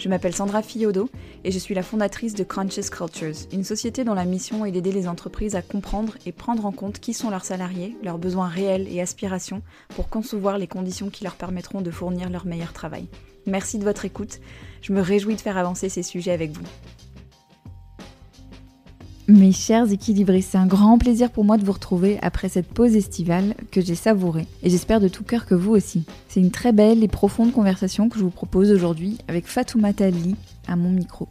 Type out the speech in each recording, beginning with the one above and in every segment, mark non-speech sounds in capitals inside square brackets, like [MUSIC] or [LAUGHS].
Je m'appelle Sandra Fiodo et je suis la fondatrice de Conscious Cultures, une société dont la mission est d'aider les entreprises à comprendre et prendre en compte qui sont leurs salariés, leurs besoins réels et aspirations pour concevoir les conditions qui leur permettront de fournir leur meilleur travail. Merci de votre écoute, je me réjouis de faire avancer ces sujets avec vous. Mes chers équilibristes, c'est un grand plaisir pour moi de vous retrouver après cette pause estivale que j'ai savourée. Et j'espère de tout cœur que vous aussi. C'est une très belle et profonde conversation que je vous propose aujourd'hui avec Fatoumata Li à mon micro.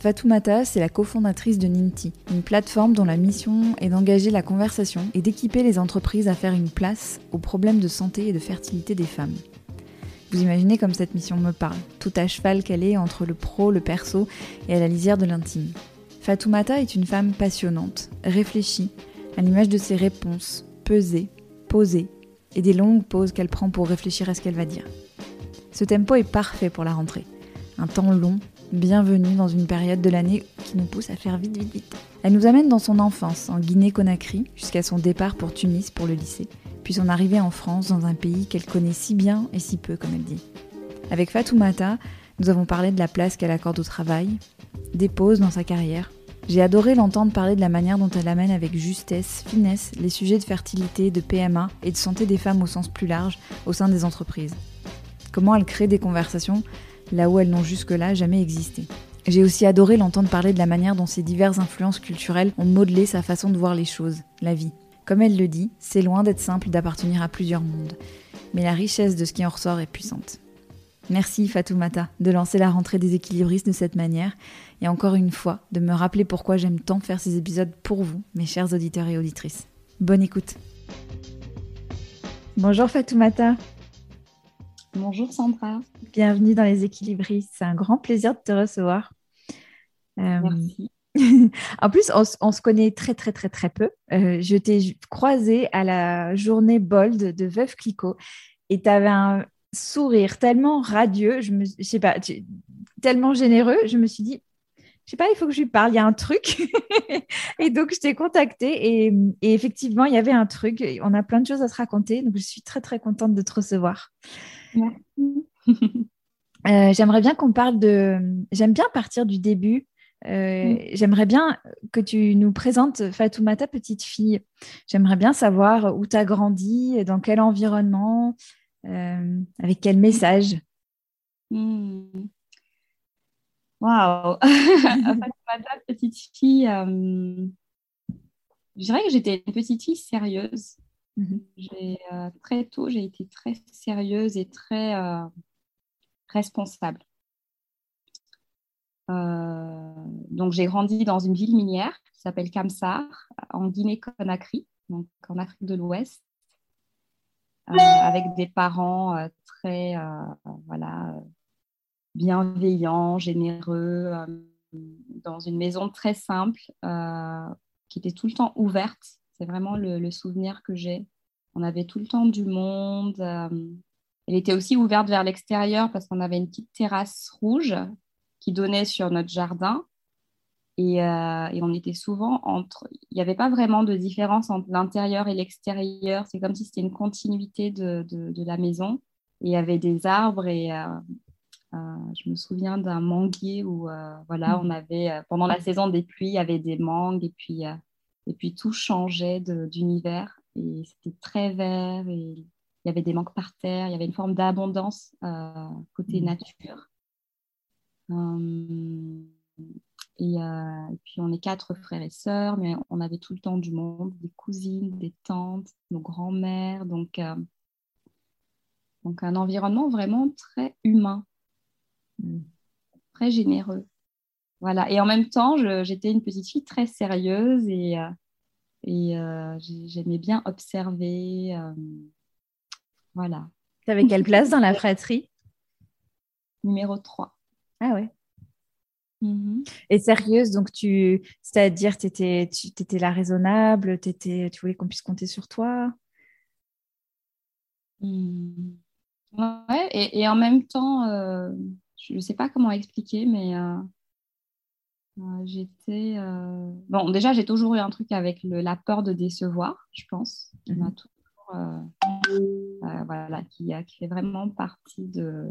Fatoumata, c'est la cofondatrice de Ninti, une plateforme dont la mission est d'engager la conversation et d'équiper les entreprises à faire une place aux problèmes de santé et de fertilité des femmes. Vous imaginez comme cette mission me parle, tout à cheval qu'elle est entre le pro, le perso et à la lisière de l'intime. Fatoumata est une femme passionnante, réfléchie, à l'image de ses réponses, pesées, posées, et des longues pauses qu'elle prend pour réfléchir à ce qu'elle va dire. Ce tempo est parfait pour la rentrée. Un temps long, bienvenu dans une période de l'année qui nous pousse à faire vite, vite, vite. Elle nous amène dans son enfance, en Guinée-Conakry, jusqu'à son départ pour Tunis pour le lycée, puis son arrivée en France dans un pays qu'elle connaît si bien et si peu, comme elle dit. Avec Fatoumata, nous avons parlé de la place qu'elle accorde au travail, des pauses dans sa carrière. J'ai adoré l'entendre parler de la manière dont elle amène avec justesse, finesse, les sujets de fertilité, de PMA et de santé des femmes au sens plus large au sein des entreprises. Comment elle crée des conversations là où elles n'ont jusque-là jamais existé. J'ai aussi adoré l'entendre parler de la manière dont ces diverses influences culturelles ont modelé sa façon de voir les choses, la vie. Comme elle le dit, c'est loin d'être simple d'appartenir à plusieurs mondes, mais la richesse de ce qui en ressort est puissante. Merci Fatoumata de lancer la rentrée des équilibristes de cette manière et encore une fois de me rappeler pourquoi j'aime tant faire ces épisodes pour vous, mes chers auditeurs et auditrices. Bonne écoute. Bonjour Fatoumata. Bonjour Sandra. Bienvenue dans les équilibristes. C'est un grand plaisir de te recevoir. Euh, Merci. [LAUGHS] en plus, on, se connaît très très très très peu. Euh, je t'ai croisée à la journée Bold de Veuve Clicquot et tu avais un, sourire tellement radieux, je me, sais pas, tellement généreux, je me suis dit, je sais pas, il faut que je lui parle, il y a un truc. [LAUGHS] et donc, je t'ai contacté et, effectivement, il y avait un truc. On a plein de choses à se raconter, donc je suis très, très contente de te recevoir. Euh, j'aimerais bien qu'on parle de... J'aime bien partir du début. Euh, mm. J'aimerais bien que tu nous présentes Fatouma, ta petite fille. J'aimerais bien savoir où tu as grandi, dans quel environnement, euh, avec quel message? Hmm. Waouh [LAUGHS] Ma petite fille, euh, je dirais que j'étais une petite fille sérieuse. Mhm. Euh, très tôt, j'ai été très sérieuse et très responsable. donc, j'ai grandi dans une ville minière qui s'appelle Kamsar, en Guinée-Conakry, donc en Afrique de l'Ouest. Euh, avec des parents euh, très euh, voilà, bienveillants, généreux, dans une maison très simple qui était tout le temps ouverte. C'est vraiment le, souvenir que j'ai. On avait tout le temps du monde. elle était aussi ouverte vers l'extérieur parce qu'on avait une petite terrasse rouge qui donnait sur notre jardin. Euh, et, on était souvent entre. Il n'y avait pas vraiment de différence entre l'intérieur et l'extérieur. C'est comme si c'était une continuité de, de, la maison. Et il y avait des arbres et euh, euh, je me souviens d'un manguier où voilà, mm. on avait pendant la saison des pluies, il y avait des mangues et puis et puis tout changeait d'univers et c'était très vert et il y avait des mangues par terre. Il y avait une forme d'abondance côté mm. nature. Euh, et, puis on est quatre frères et sœurs, mais on avait tout le temps du monde, des cousines, des tantes, nos grands-mères. Donc, euh, donc un environnement vraiment très humain, très généreux. voilà. Et en même temps, j'étais une petite fille très sérieuse et, et j'aimais bien observer. voilà. Tu avais quelle place dans la fratrie? Numéro 3. Ah ouais. Mhm. Et sérieuse, donc tu, c'est-à-dire tu étais, tu étais là raisonnable, étais, tu voulais qu'on puisse compter sur toi? Hmm. Ouais, et, et, en même temps, euh, je ne sais pas comment expliquer, mais euh, euh, j'étais. Bon, déjà, j'ai toujours eu un truc avec le, la peur de décevoir, je pense, qui m'a toujours. voilà, qui, qui fait vraiment partie de,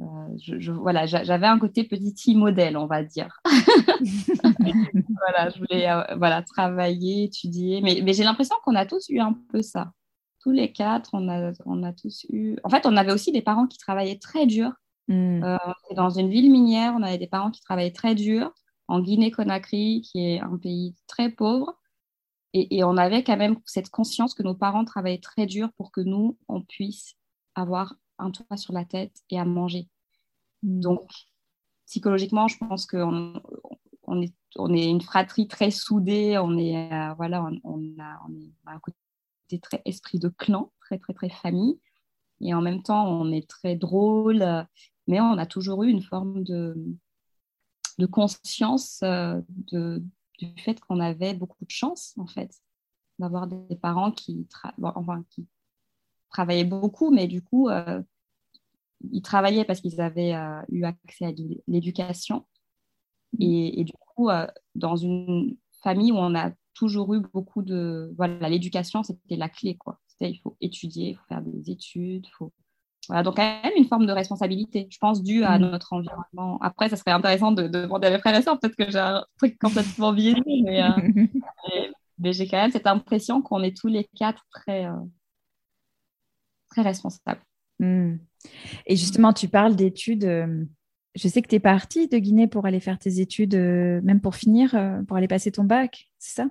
euh, je, voilà, j'avais un côté petit modèle, on va dire. [LAUGHS] voilà, je voulais euh, voilà, travailler, étudier, mais, mais j'ai l'impression qu'on a tous eu un peu ça. Tous les quatre, on a, on a tous eu. En fait, on avait aussi des parents qui travaillaient très dur. Hmm. Euh, dans une ville minière, on avait des parents qui travaillaient très dur. En Guinée-Conakry, qui est un pays très pauvre. Et, et, on avait quand même cette conscience que nos parents travaillaient très dur pour que nous, on puisse avoir un toit sur la tête et à manger. Donc, psychologiquement, je pense qu'on on est, on est une fratrie très soudée, on est, euh, voilà, on, a, on est un côté très esprit de clan, très, très, très famille. Et en même temps, on est très drôle, mais on a toujours eu une forme de, de conscience euh, de, du fait qu'on avait beaucoup de chance, en fait, d'avoir des parents qui, enfin, qui travaillaient beaucoup, mais du coup, euh, ils travaillaient parce qu'ils avaient euh, eu accès à l'éducation. Mmh. Et, du coup, euh, dans une famille où on a toujours eu beaucoup de... Voilà, l'éducation, c'était la clé, quoi. C'était, il faut étudier, il faut faire des études, faut... Voilà, donc quand même une forme de responsabilité, je pense, due à mmh. notre environnement. Après, ça serait intéressant de, demander à mes frères et sœurs, peut-être que j'ai un truc complètement biaisé, mais, [LAUGHS] mais, j'ai quand même cette impression qu'on est tous les quatre très, très responsables. Mmh. Et justement, tu parles d'études. Euh, je sais que tu es partie de Guinée pour aller faire tes études, euh, même pour finir, euh, pour aller passer ton bac, c'est ça?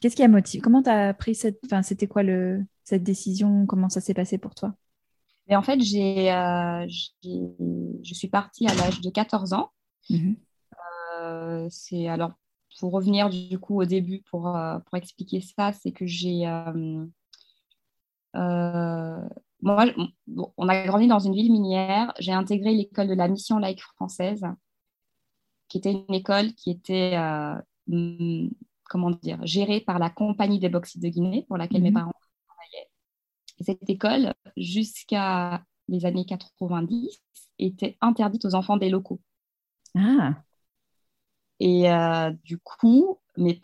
Qu'est-ce qui a motivé Comment tu as pris cette. Enfin, c'était quoi le... cette décision? Comment ça s'est passé pour toi? Et En fait, j'ai, je suis partie à l'âge de 14 ans. Mmh c'est alors pour revenir du coup au début pour, pour expliquer ça, c'est que j'ai moi, on a grandi dans une ville minière. J'ai intégré l'école de la mission laïque française, qui était une école qui était, euh, hmm, comment dire, gérée par la Compagnie des bauxites de Guinée, pour laquelle mes mhm. parents travaillaient. Et cette école, jusqu'à les années 90, était interdite aux enfants des locaux. Ah. Et euh, du coup, mes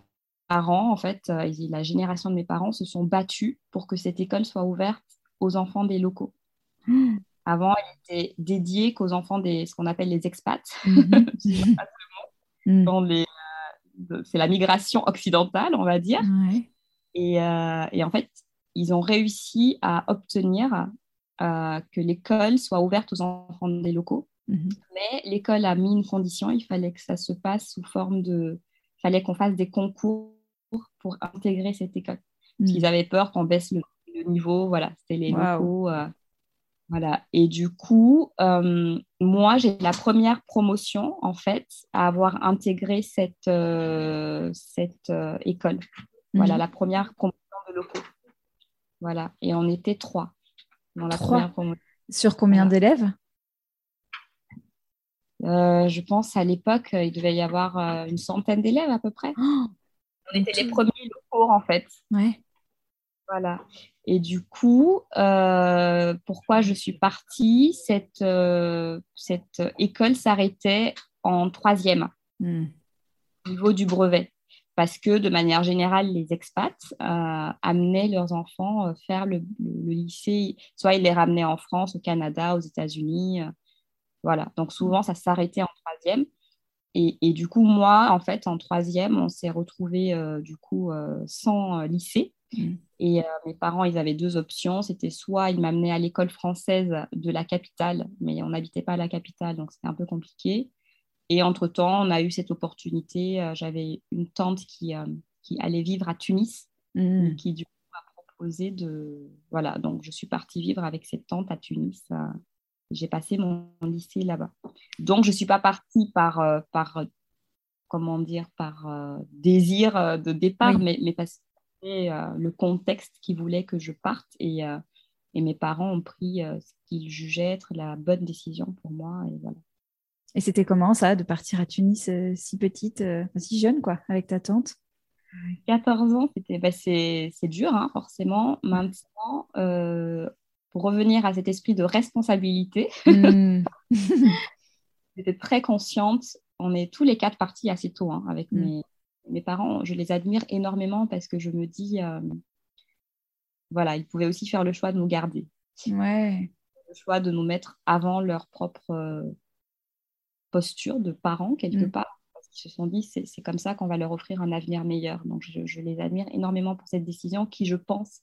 parents, en fait, euh, la génération de mes parents se sont battus pour que cette école soit ouverte aux enfants des locaux. [GASPS] Avant, elle était dédiée qu'aux enfants des ce qu'on appelle les expats. [LAUGHS] Mhm. Hmm. Euh, c'est la migration occidentale, on va dire. Et, euh, et, en fait, ils ont réussi à obtenir que l'école soit ouverte aux enfants des locaux. Mhm. Mais l'école a mis une condition, il fallait que ça se passe sous forme de... Il fallait qu'on fasse des concours pour intégrer cette école. Parce hmm. qu'ils avaient peur qu'on baisse le niveau, voilà, c'était les locaux. Euh, voilà. Et du coup, euh, moi, j'ai la première promotion, en fait, à avoir intégré cette, euh, cette école. Voilà, mhm. la première promotion de locaux. Voilà. Et on était trois dans la première promotion. Sur combien d'élèves? Je pense à l'époque, il devait y avoir une centaine d'élèves à peu près. Oh, on était les premiers locaux, en fait. Ouais. Voilà. Et du coup, euh, pourquoi je suis partie? Cette, euh, cette école s'arrêtait en troisième hmm. au niveau du brevet. Parce que de manière générale, les expats euh, amenaient leurs enfants faire le, lycée, soit ils les ramenaient en France, au Canada, aux États-Unis. voilà. Donc souvent, ça s'arrêtait en troisième. Et, et, du coup, moi, en fait, en troisième, on s'est retrouvé du coup sans lycée. Mm. Et euh, mes parents, ils avaient deux options. C'était soit ils m'amenaient à l'école française de la capitale, mais on n'habitait pas à la capitale, donc c'était un peu compliqué. Et entre-temps, on a eu cette opportunité. Euh, j'avais une tante qui, euh, qui allait vivre à Tunis, mm. qui du coup m'a proposé de... Voilà, donc je suis partie vivre avec cette tante à Tunis j'ai passé mon, lycée là-bas. Donc, je ne suis pas partie par, par comment dire, par désir de départ, mais, mais parce que le contexte qui voulait que je parte et, et mes parents ont pris ce qu'ils jugeaient être la bonne décision pour moi. Et voilà. Et c'était comment ça, de partir à Tunis si petite, si jeune, quoi, avec ta tante? 14 ans, c'était, bah, c'est, dur, hein, forcément. Maintenant, pour revenir à cet esprit de responsabilité, hmm. [LAUGHS] j'étais très consciente. On est tous les quatre partis assez tôt hein, avec hmm. mes, mes, parents. Je les admire énormément parce que je me dis, euh, voilà, ils pouvaient aussi faire le choix de nous garder. Ouais. Le choix de nous mettre avant leur propre euh, posture de parents, quelque hmm. part. Parce qu'ils se sont dit, c'est comme ça qu'on va leur offrir un avenir meilleur. Donc, je, les admire énormément pour cette décision qui, je pense,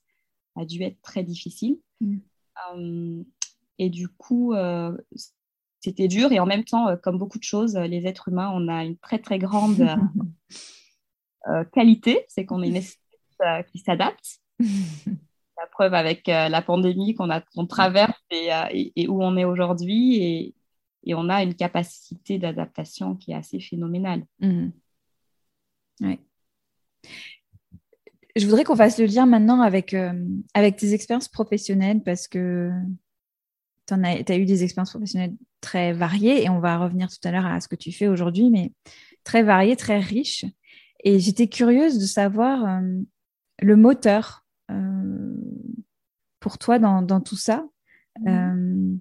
a dû être très difficile. Et du coup, euh, c'était dur. Et en même temps, euh, comme beaucoup de choses, les êtres humains, on a une très, très grande [LAUGHS] qualité. C'est qu'on est une espèce qui s'adapte. [LAUGHS] La preuve avec la pandémie qu'on traverse et, où on est aujourd'hui. Et, et, on a une capacité d'adaptation qui est assez phénoménale. Mmh. Ouais je voudrais qu'on fasse le lien maintenant avec, euh, avec tes expériences professionnelles parce que tu as, eu des expériences professionnelles très variées et on va revenir tout à l'heure à ce que tu fais aujourd'hui, mais très variées, très riches. Et j'étais curieuse de savoir euh, le moteur euh, pour toi dans, dans tout ça. Mmh.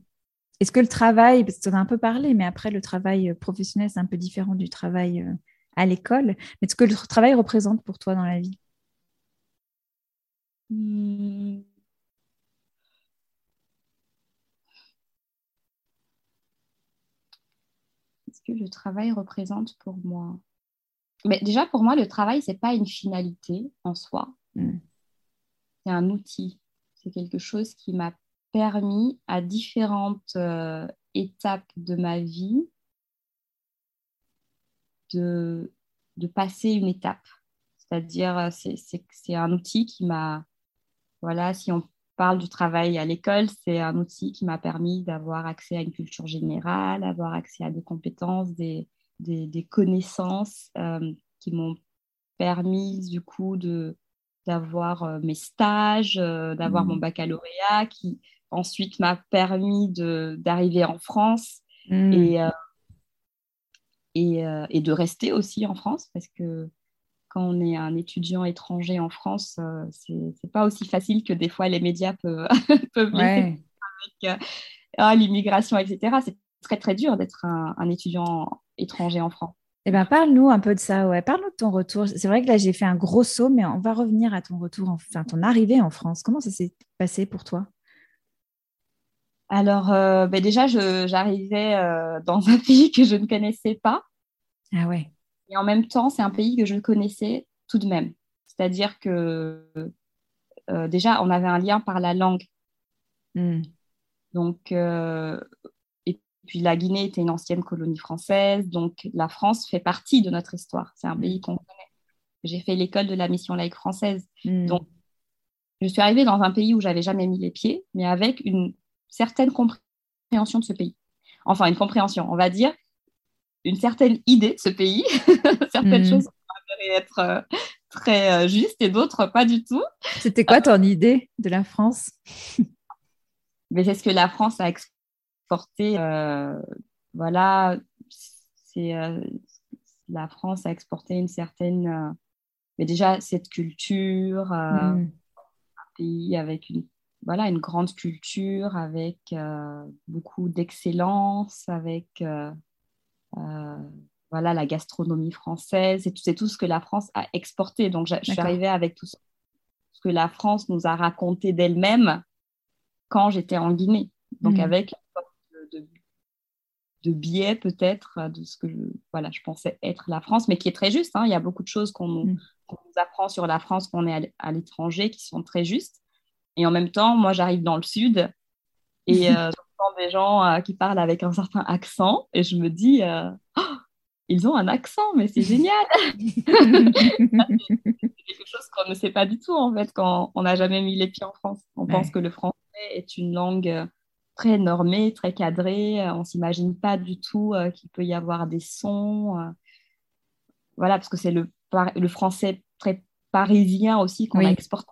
Est-ce que le travail, parce que tu en as un peu parlé, mais après le travail professionnel, c'est un peu différent du travail à l'école, mais ce que le travail représente pour toi dans la vie? Hmm. Qu'est-ce que le travail représente pour moi? Mais Déjà, pour moi, le travail, ce n'est pas une finalité en soi. Hmm. C'est un outil. C'est quelque chose qui m'a permis à différentes euh, étapes de ma vie de, de passer une étape. C'est-à-dire, c'est un outil qui m'a voilà, si on parle du travail à l'école, c'est un outil qui m'a permis d'avoir accès à une culture générale, d'avoir accès à des compétences, des, connaissances euh, qui m'ont permis du coup de d'avoir euh, mes stages, euh, d'avoir mon mmh. baccalauréat, qui ensuite m'a permis d'arriver en France mmh. et, et, et, de rester aussi en France parce que quand on est un étudiant étranger en France, euh, ce c'est pas aussi facile que des fois les médias peuvent, [LAUGHS] peuvent avec euh, ah, l'immigration, etc. C'est très très dur d'être un, étudiant étranger en France. Eh ben, parle-nous un peu de ça, ouais. Parle-nous de ton retour. C'est vrai que là, j'ai fait un gros saut, mais on va revenir à ton retour, enfin, ton arrivée en France. Comment ça s'est passé pour toi? Alors, euh, ben déjà, j'arrivais dans un [LAUGHS] pays que je ne connaissais pas. Ah ouais. Et en même temps, c'est un pays que je connaissais tout de même. C'est-à-dire que euh, déjà, on avait un lien par la langue. Hmm. Donc, euh, et puis la Guinée était une ancienne colonie française. Donc, la France fait partie de notre histoire. C'est un pays qu'on connaît. J'ai fait l'école de la mission laïque française. Hmm. Donc, je suis arrivée dans un pays où j'avais jamais mis les pieds, mais avec une certaine compréhension de ce pays. Enfin, une compréhension, on va dire une certaine idée de ce pays. [LAUGHS] Certaines hmm. choses pourraient être euh, très euh, justes et d'autres pas du tout. C'était quoi ton idée de la France? [LAUGHS] Mais c'est ce que la France a exporté. Euh, voilà, c'est la France a exporté une certaine, mais déjà cette culture, hmm. un pays avec une voilà une grande culture, avec beaucoup d'excellence, avec euh, voilà, la gastronomie française, c'est tout ce que la France a exporté. Donc, je, suis arrivée avec tout ce que la France nous a raconté d'elle-même quand j'étais en Guinée. Donc, hmm. avec de, de biais peut-être de ce que je, voilà, je pensais être la France, mais qui est très juste. Hein. Il y a beaucoup de choses qu'on nous, hmm. nous, apprend sur la France quand on est à l'étranger qui sont très justes. Et en même temps, moi, j'arrive dans le sud et [LAUGHS] euh, des gens euh, qui parlent avec un certain accent et je me dis, euh, oh, ils ont un accent, mais c'est génial. [LAUGHS] c'est quelque chose qu'on ne sait pas du tout en fait quand on n'a jamais mis les pieds en France. On pense que le français est une langue euh, très normé, très cadré. On ne s'imagine pas du tout qu'il peut y avoir des sons. Voilà, parce que c'est le, le français très parisien aussi qu'on exporte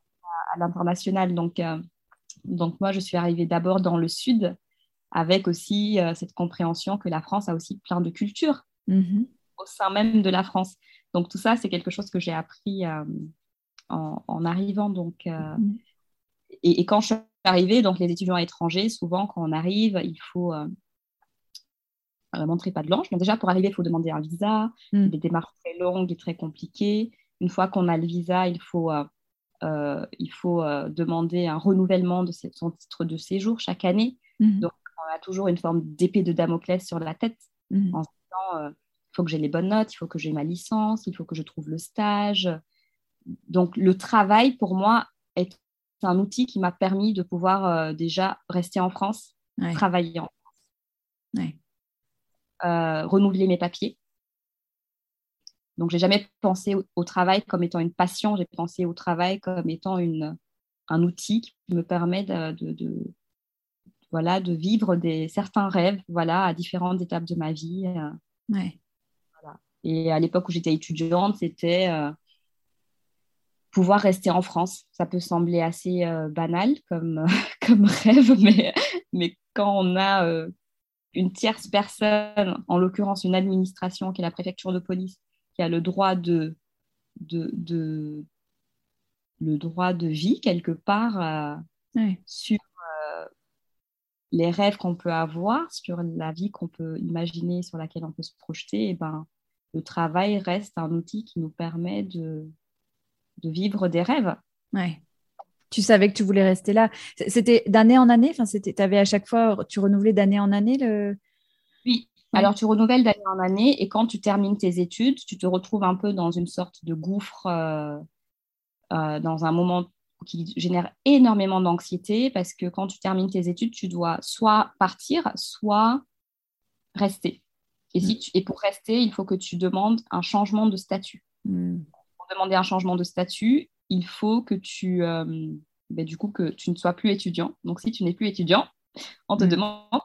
à, l'international. Donc, donc, moi, je suis arrivée d'abord dans le sud avec aussi cette compréhension que la France a aussi plein de cultures mm-hmm. au sein même de la France. Donc, tout ça, c'est quelque chose que j'ai appris en, arrivant. Donc, mm-hmm. et, quand je suis arrivée, donc les étudiants étrangers, souvent quand on arrive, il faut euh, euh, montrer pas de blanche. Donc déjà pour arriver, il faut demander un visa, mm. des démarches très longues et très compliquées. Une fois qu'on a le visa, il faut euh, il faut demander un renouvellement de son titre de séjour chaque année. Mm. Donc, on a toujours une forme d'épée de Damoclès sur la tête mm. en se disant il faut que j'ai les bonnes notes, il faut que j'ai ma licence, il faut que je trouve le stage. Donc, le travail, pour moi, est un outil qui m'a permis de pouvoir euh, déjà rester en France, travailler en France, euh, renouveler mes papiers. Donc, j'ai jamais pensé au, travail comme étant une passion, j'ai pensé au travail comme étant une, un outil qui me permet de, voilà, de vivre des, certains rêves voilà, à différentes étapes de ma vie. Euh. Et à l'époque où j'étais étudiante, c'était pouvoir rester en France. Ça peut sembler assez euh, banal comme, [LAUGHS] comme rêve, [LAUGHS] mais, mais quand on a euh, une tierce personne, en l'occurrence une administration qui est la préfecture de police, qui a le droit de, de, de le droit de vie quelque part euh, sur les rêves qu'on peut avoir, sur la vie qu'on peut imaginer, sur laquelle on peut se projeter, et eh ben, le travail reste un outil qui nous permet de, de vivre des rêves. Ouais. Tu savais que tu voulais rester là. C'était d'année en année? Enfin, Tu avais à chaque fois, tu renouvelais d'année en année le... Oui, alors tu renouvelles d'année en année et quand tu termines tes études, tu te retrouves un peu dans une sorte de gouffre, euh, euh, dans un moment qui génère énormément d'anxiété parce que quand tu termines tes études, tu dois soit partir, soit rester. Et, si mm. tu, et pour rester, il faut que tu demandes un changement de statut. Mm demander un changement de statut, il faut que tu, euh, ben, du coup, que tu ne sois plus étudiant. Donc, si tu n'es plus étudiant, on te mm. demande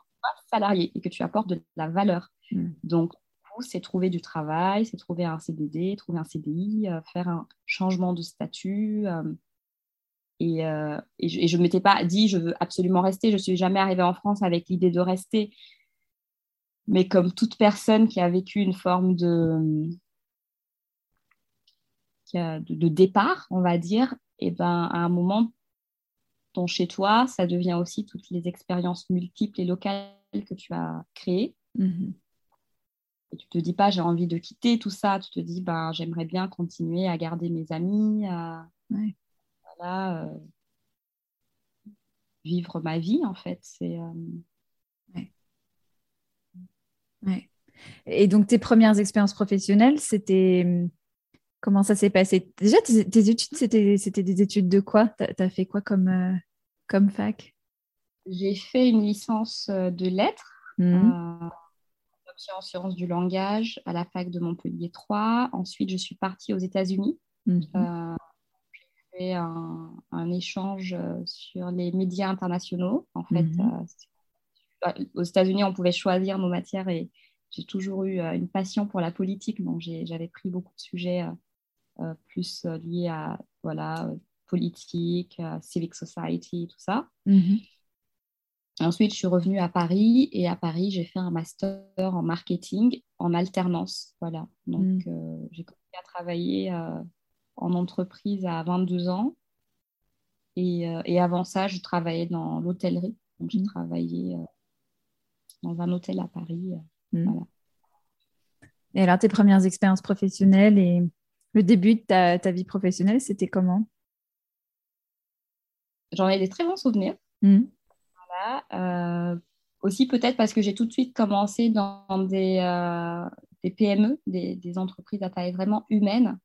salarié et que tu apportes de la valeur. Mm. Donc, c'est trouver du travail, c'est trouver un CDD, trouver un CDI, euh, faire un changement de statut. Euh, et, je ne m'étais pas dit, je veux absolument rester. Je ne suis jamais arrivée en France avec l'idée de rester. Mais comme toute personne qui a vécu une forme de, de, départ, on va dire, et ben à un moment, ton chez toi, ça devient aussi toutes les expériences multiples et locales que tu as créées. Mm-hmm. Et tu te dis pas j'ai envie de quitter tout ça, tu te dis ben j'aimerais bien continuer à garder mes amis, à euh, vivre ma vie en fait. C'est euh, Et donc tes premières expériences professionnelles, c'était Comment ça s'est passé? Déjà, tes, études, c'était des études de quoi? Tu as, fait quoi comme, euh, comme fac? J'ai fait une licence de lettres, mmh. euh, en sciences du langage à la fac de Montpellier 3. Ensuite, je suis partie aux États-Unis. Mmh. Fait un, échange sur les médias internationaux. En fait, mmh. aux États-Unis, on pouvait choisir nos matières et j'ai toujours eu une passion pour la politique, donc j'avais pris beaucoup de sujets euh, plus euh, lié à voilà, politique, civic society, tout ça. Mhm. Ensuite, je suis revenue à Paris et à Paris, j'ai fait un master en marketing en alternance. Voilà. Donc, mhm. euh, j'ai commencé à travailler en entreprise à 22 ans. Et, et, avant ça, je travaillais dans l'hôtellerie. Donc, j'ai mhm. travaillé dans un hôtel à Paris. Voilà. Et alors, tes premières expériences professionnelles et le début de ta, vie professionnelle, c'était comment? J'en ai des très bons souvenirs. Mmh. Euh, aussi peut-être parce que j'ai tout de suite commencé dans des, euh, PME, des, entreprises à taille vraiment humaine.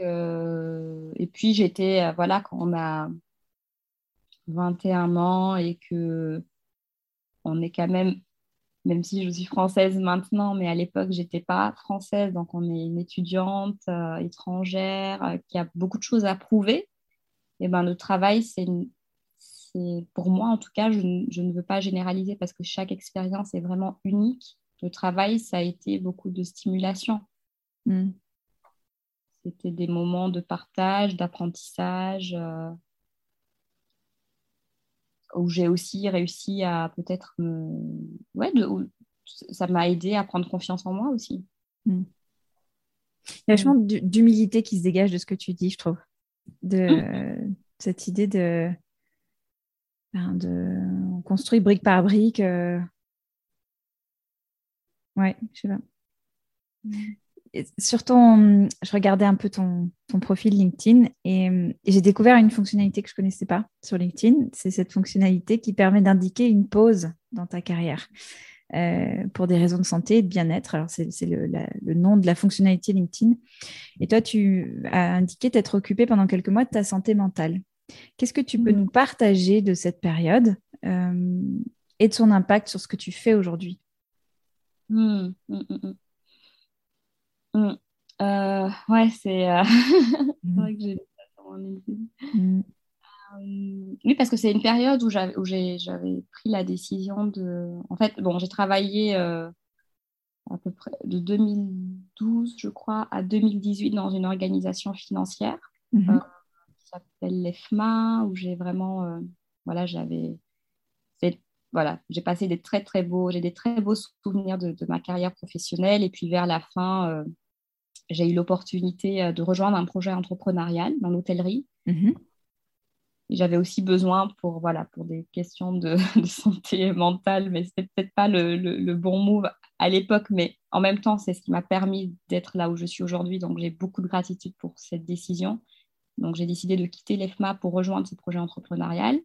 Euh, et puis j'étais, voilà, quand on a 21 ans et que on est quand même même si je suis française maintenant, mais à l'époque, je n'étais pas française. Donc, on est une étudiante euh, étrangère euh, qui a beaucoup de choses à prouver. Et ben, le travail, c'est pour moi en tout cas, je, ne veux pas généraliser parce que chaque expérience est vraiment unique. Le travail, ça a été beaucoup de stimulation. Hmm. C'était des moments de partage, d'apprentissage, euh, où j'ai aussi réussi à peut-être me... Ouais, ça m'a aidé à prendre confiance en moi aussi. Hmm. Il y a vachement d'humilité qui se dégage de ce que tu dis, je trouve. De hmm. cette idée de, ben, de... On construit brique par brique. Euh. Ouais, je sais pas sur ton, je regardais un peu ton, ton profil LinkedIn et, j'ai découvert une fonctionnalité que je ne connaissais pas sur LinkedIn. C'est cette fonctionnalité qui permet d'indiquer une pause dans ta carrière euh, pour des raisons de santé et de bien-être. Alors, c'est le, le, nom de la fonctionnalité LinkedIn. Et toi, tu as indiqué t'être occupé pendant quelques mois de ta santé mentale. Qu'est-ce que tu peux mmh. nous partager de cette période euh, et de son impact sur ce que tu fais aujourd'hui? Mmh, mmh, Mm. Euh, ouais, c'est euh, [LAUGHS] vrai que j'ai mm. euh, oui, parce que c'est une période où j'avais pris la décision de. En fait, bon, j'ai travaillé à peu près de 2012, je crois, à 2018 dans une organisation financière mm-hmm. qui s'appelle l'EFMA, où j'ai vraiment. voilà, j'avais. Voilà, j'ai passé des très très beaux, j'ai des très beaux souvenirs de, de, ma carrière professionnelle. Et puis vers la fin, j'ai eu l'opportunité euh, de rejoindre un projet entrepreneurial dans l'hôtellerie. Mhm. J'avais aussi besoin pour, voilà, pour des questions de, [LAUGHS] santé mentale, mais ce n'était peut-être pas le, le, bon move à l'époque, mais en même temps, c'est ce qui m'a permis d'être là où je suis aujourd'hui. Donc, j'ai beaucoup de gratitude pour cette décision. Donc, j'ai décidé de quitter l'EFMA pour rejoindre ce projet entrepreneurial.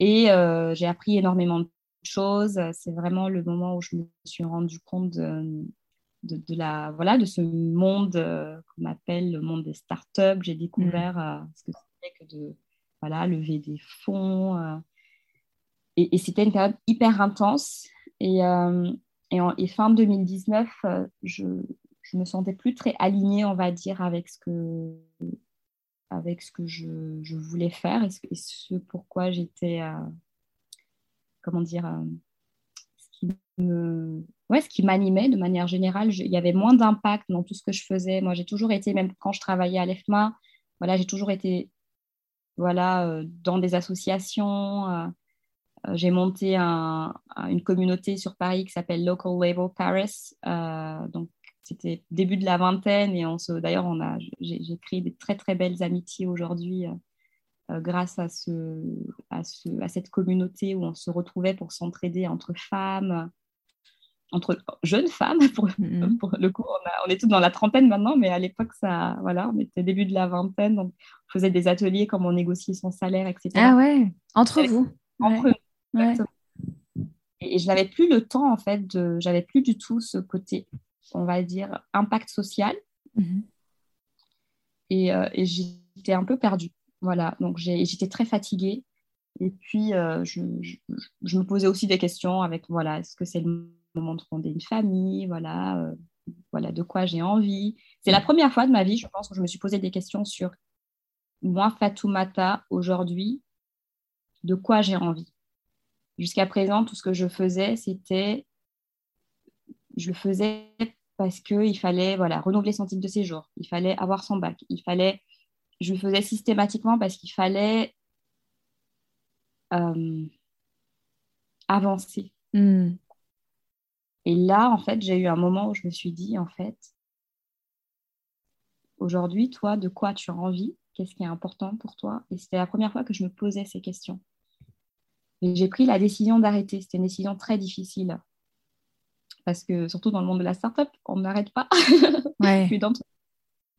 Et euh, j'ai appris énormément de choses. C'est vraiment le moment où je me suis rendu compte de, de, la, voilà, de ce monde euh, qu'on appelle le monde des startups. J'ai découvert mm. euh, ce que c'était que de voilà, lever des fonds. Et, c'était une période hyper intense. Et, et, en, fin 2019, je ne me sentais plus très alignée, on va dire, avec ce que, avec ce que je, voulais faire et ce, pourquoi j'étais, comment dire, ce qui ouais, m'animait de manière générale. il y avait moins d'impact dans tout ce que je faisais. Moi, j'ai toujours été, même quand je travaillais à l'EFMA, voilà, j'ai toujours été voilà, euh, dans des associations. Euh, euh, j'ai monté une communauté sur Paris qui s'appelle Local Label Paris. donc, c'était début de la vingtaine et on se, d'ailleurs, on a, j'ai, créé des très très belles amitiés aujourd'hui grâce à, ce, à, ce, à cette communauté où on se retrouvait pour s'entraider entre femmes entre jeunes femmes. [LAUGHS] Mm-hmm. Pour, le coup, on, est tous dans la trentaine maintenant, mais à l'époque, ça, voilà, on était début de la vingtaine, donc on faisait des ateliers comme on négociait son salaire, etc. Ah ouais, entre vous. Entre Et, je n'avais plus le temps, en fait, de, j'avais plus du tout ce côté, on va dire, impact social. Et, euh, et j'étais un peu perdue. Voilà, donc j'étais très fatiguée. Et puis, euh, je, je, je, me posais aussi des questions avec, voilà, est-ce que c'est le moment de fonder une famille, voilà, euh, voilà de quoi j'ai envie? C'est la première fois de ma vie, je pense, que je me suis posé des questions sur moi, Fatoumata, aujourd'hui, de quoi j'ai envie? Jusqu'à présent, tout ce que je faisais, c'était, je le faisais parce qu'il fallait voilà, renouveler son titre de séjour, il fallait avoir son bac, il fallait, je le faisais systématiquement parce qu'il fallait euh, avancer. Hmm. Et là, en fait, j'ai eu un moment où je me suis dit, en fait, aujourd'hui, toi, de quoi tu as envie? Qu'est-ce qui est important pour toi? Et c'était la première fois que je me posais ces questions. Et j'ai pris la décision d'arrêter. C'était une décision très difficile. Parce que, surtout dans le monde de la startup, on n'arrête pas. [LAUGHS] Ouais.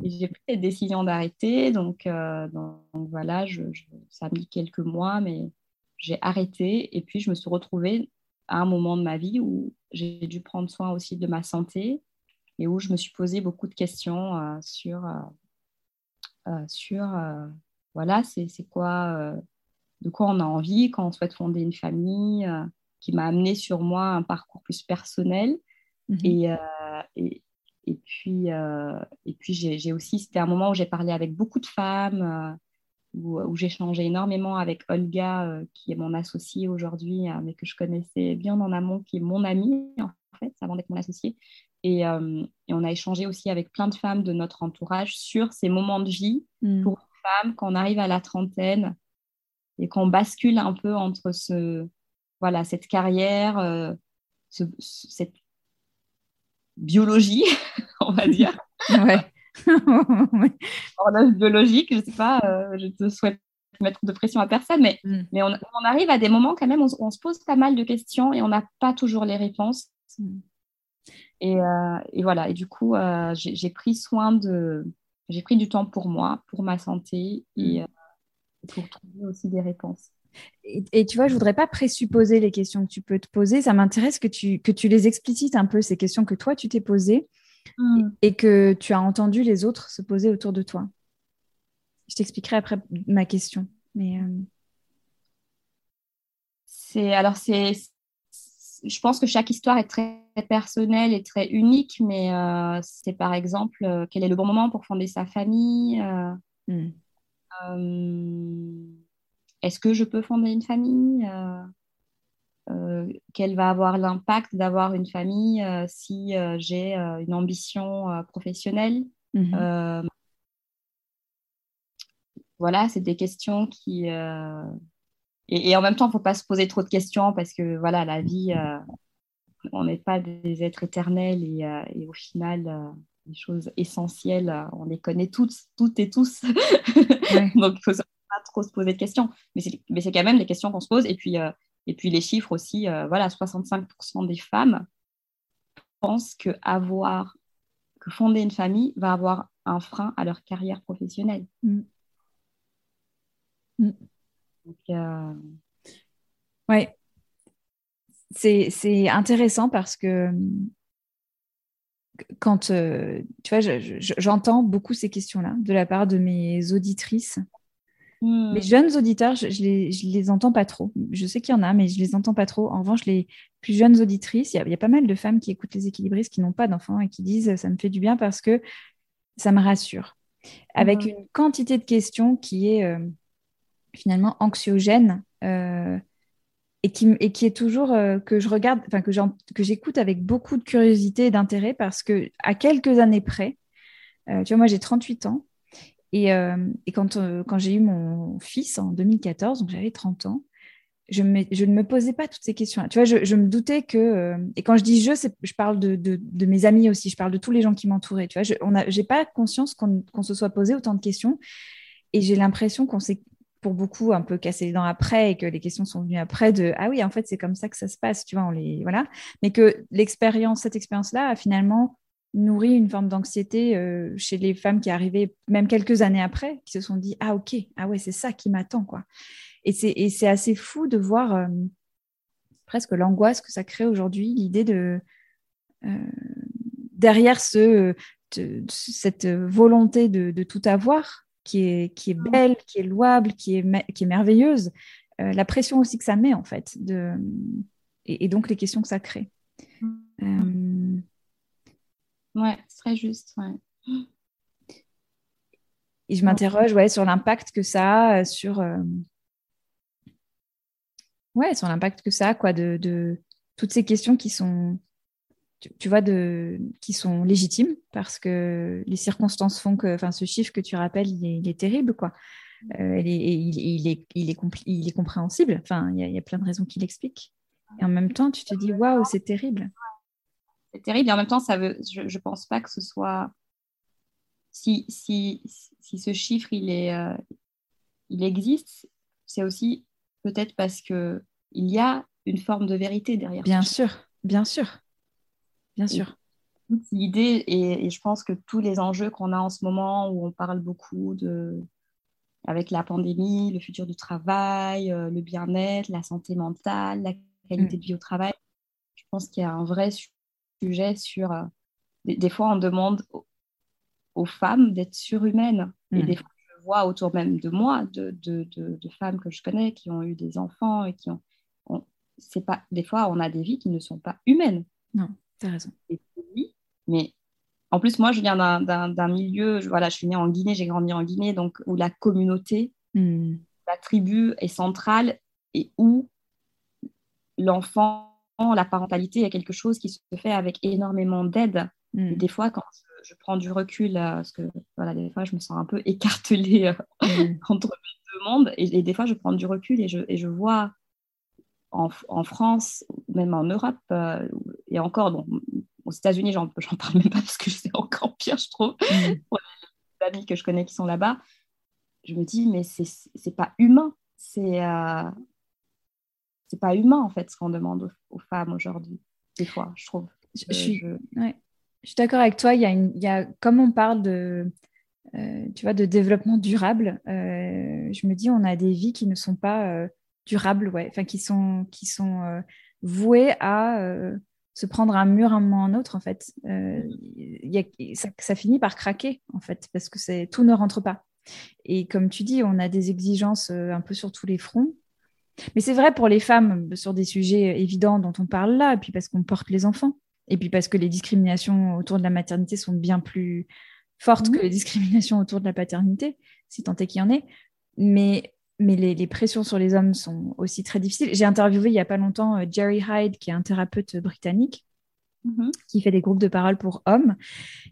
j'ai pris cette décision d'arrêter. Donc, euh, donc, voilà, je, ça a mis quelques mois, mais j'ai arrêté. Et puis, je me suis retrouvée à un moment de ma vie où j'ai dû prendre soin aussi de ma santé et où je me suis posé beaucoup de questions euh, sur, euh, euh, sur voilà, c'est quoi, de quoi on a envie quand on souhaite fonder une famille, qui m'a amené sur moi un parcours plus personnel. Mhm. Et, et, et, puis, et puis j'ai aussi, c'était un moment où j'ai parlé avec beaucoup de femmes où, j'ai changé énormément avec Olga, qui est mon associée aujourd'hui, mais que je connaissais bien en amont, qui est mon amie, en fait, avant d'être mon associée. Et, on a échangé aussi avec plein de femmes de notre entourage sur ces moments de vie mm. pour une femme quand on arrive à la trentaine et qu'on bascule un peu entre ce, voilà, cette carrière, cette biologie, [LAUGHS] on va dire. ouais. [LAUGHS] biologique, je sais pas, euh, je te souhaite mettre de pression à personne, mais, mm. mais on, arrive à des moments quand même, on, on, se pose pas mal de questions et on n'a pas toujours les réponses. Mm. Et, euh, et, voilà, et du coup, euh, j'ai pris soin de, j'ai pris du temps pour moi, pour ma santé et mm. pour trouver aussi des réponses. Et, tu vois, je voudrais pas présupposer les questions que tu peux te poser. Ça m'intéresse que tu, que tu les explicites un peu, ces questions que toi, tu t'es posées hmm. et que tu as entendu les autres se poser autour de toi. Je t'expliquerai après ma question. Mais euh, c'est alors c'est je pense que chaque histoire est très personnelle et très unique, mais euh, c'est par exemple euh, quel est le bon moment pour fonder sa famille. Hmm. Est-ce que je peux fonder une famille euh, euh, Quel va avoir l'impact d'avoir une famille euh, si j'ai une ambition professionnelle mhm. Voilà, c'est des questions qui... Et, en même temps, il ne faut pas se poser trop de questions parce que voilà, la vie, on n'est pas des êtres éternels et, au final, les choses essentielles, on les connaît toutes, toutes et tous. [LAUGHS] Donc, il faut trop se poser de questions. Mais c'est quand même les questions qu'on se pose. Et puis, euh, et puis les chiffres aussi, euh, voilà, 65% des femmes pensent que, avoir, que fonder une famille va avoir un frein à leur carrière professionnelle. Mm. Mm. Euh, oui. C'est intéressant parce que quand tu vois, j'entends beaucoup ces questions-là de la part de mes auditrices Hmm. Les jeunes auditeurs, je, je, les, les entends pas trop. Je sais qu'il y en a, mais je les entends pas trop. En revanche, les plus jeunes auditrices, il y, a pas mal de femmes qui écoutent les équilibristes qui n'ont pas d'enfants et qui disent ça me fait du bien parce que ça me rassure. Avec hmm. une quantité de questions qui est euh, finalement anxiogène euh, et, qui, et qui est toujours euh, que je regarde, enfin que j'écoute avec beaucoup de curiosité et d'intérêt parce que à quelques années près, tu vois, moi j'ai 38 ans. Et, euh, quand, euh, quand j'ai eu mon fils en 2014, donc j'avais 30 ans, je, ne me posais pas toutes ces questions-là. Tu vois, je, me doutais que, euh, et quand je dis je, je parle de, de, mes amis aussi, je parle de tous les gens qui m'entouraient. Tu vois, je n'ai pas conscience qu'on se soit posé autant de questions. Et j'ai l'impression qu'on s'est, pour beaucoup, un peu cassé les dents après et que les questions sont venues après de ah oui, en fait, c'est comme ça que ça se passe, tu vois, on les, voilà. Mais que l'expérience, cette expérience-là finalement nourrit une forme d'anxiété euh, chez les femmes qui arrivaient même quelques années après, qui se sont dit ah ok ah ouais c'est ça qui m'attend quoi. Et c'est assez fou de voir euh, presque l'angoisse que ça crée aujourd'hui, l'idée de euh, derrière ce, cette volonté de, tout avoir qui est, qui est mmh. belle, qui est louable, qui est, qui est merveilleuse, la pression aussi que ça met en fait de, et, donc les questions que ça crée. Mmh. Ouais, c'est très juste. Et je m'interroge ouais, sur l'impact que ça a euh, sur, euh, ouais, sur l'impact que ça a quoi, de, toutes ces questions qui sont, tu, vois, de, qui sont légitimes parce que les circonstances font que, ce chiffre que tu rappelles, il est, terrible, quoi. Euh, il, est, il, est, il, est compréhensible. Enfin, il y, y a plein de raisons qui l'expliquent. Et en même temps, tu te dis, waouh, c'est terrible c'est terrible. Et en même temps, ça veut, je ne pense pas que ce soit. Si, si, si ce chiffre il, est, euh, il existe, c'est aussi peut-être parce qu'il y a une forme de vérité derrière. Bien sûr, bien sûr. Bien sûr. L'idée, et, et, je pense que tous les enjeux qu'on a en ce moment, où on parle beaucoup de, avec la pandémie, le futur du travail, euh, le bien-être, la santé mentale, la qualité mm. de vie au travail, je pense qu'il y a un vrai sujet sur. Euh, des, fois, on demande aux, femmes d'être surhumaines. Et mm. des fois, je vois autour même de moi de, de, de, femmes que je connais qui ont eu des enfants et qui ont. c'est pas, des fois, on a des vies qui ne sont pas humaines. Non, tu as raison. mais en plus, moi, je viens d'un milieu, voilà, je suis née en Guinée, j'ai grandi en Guinée, donc où la communauté Hmm. La tribu est centrale et où l'enfant, la parentalité est quelque chose qui se fait avec énormément d'aide. Hmm. Des fois, quand je, prends du recul, euh, parce que voilà, des fois, je me sens un peu [LAUGHS] écartelée euh, Hmm. [LAUGHS] entre les deux mondes, et, et des fois, je prends du recul et je, et je vois en, en France, même en Europe, euh, et encore, bon, aux États-Unis, j'en parle même pas parce que c'est encore pire, je trouve, Hmm. les amis que je connais qui sont là-bas, je me dis, mais c'est c'est pas humain. C'est euh, c'est pas humain, en fait, ce qu'on demande aux, aux femmes aujourd'hui, des fois, je trouve. Je, Euh, je suis, je- ouais. Je suis d'accord avec toi. Il y a une, il y a, comme on parle de, euh, tu vois, de développement durable, euh, je me dis, on a des vies qui ne sont pas euh, durables, ouais. Enfin, qui sont, qui sont vouées à se prendre un mur un moment ou un autre, en fait. Il y a- ça, ça finit par craquer, en fait, parce que c'est, tout ne rentre pas. Et comme tu dis, on a des exigences un peu sur tous les fronts. Mais c'est vrai pour les femmes euh, sur des sujets évidents dont on parle là, et puis parce qu'on porte les enfants, et puis parce que les discriminations autour de la maternité sont bien plus fortes Mhm. que les discriminations autour de la paternité, si tant est qu'il y en ait. Mais, mais les, les pressions sur les hommes sont aussi très difficiles. J'ai interviewé il n'y a pas longtemps euh, Jerry Hyde, qui est un thérapeute britannique, Mhm. qui fait des groupes de parole pour hommes.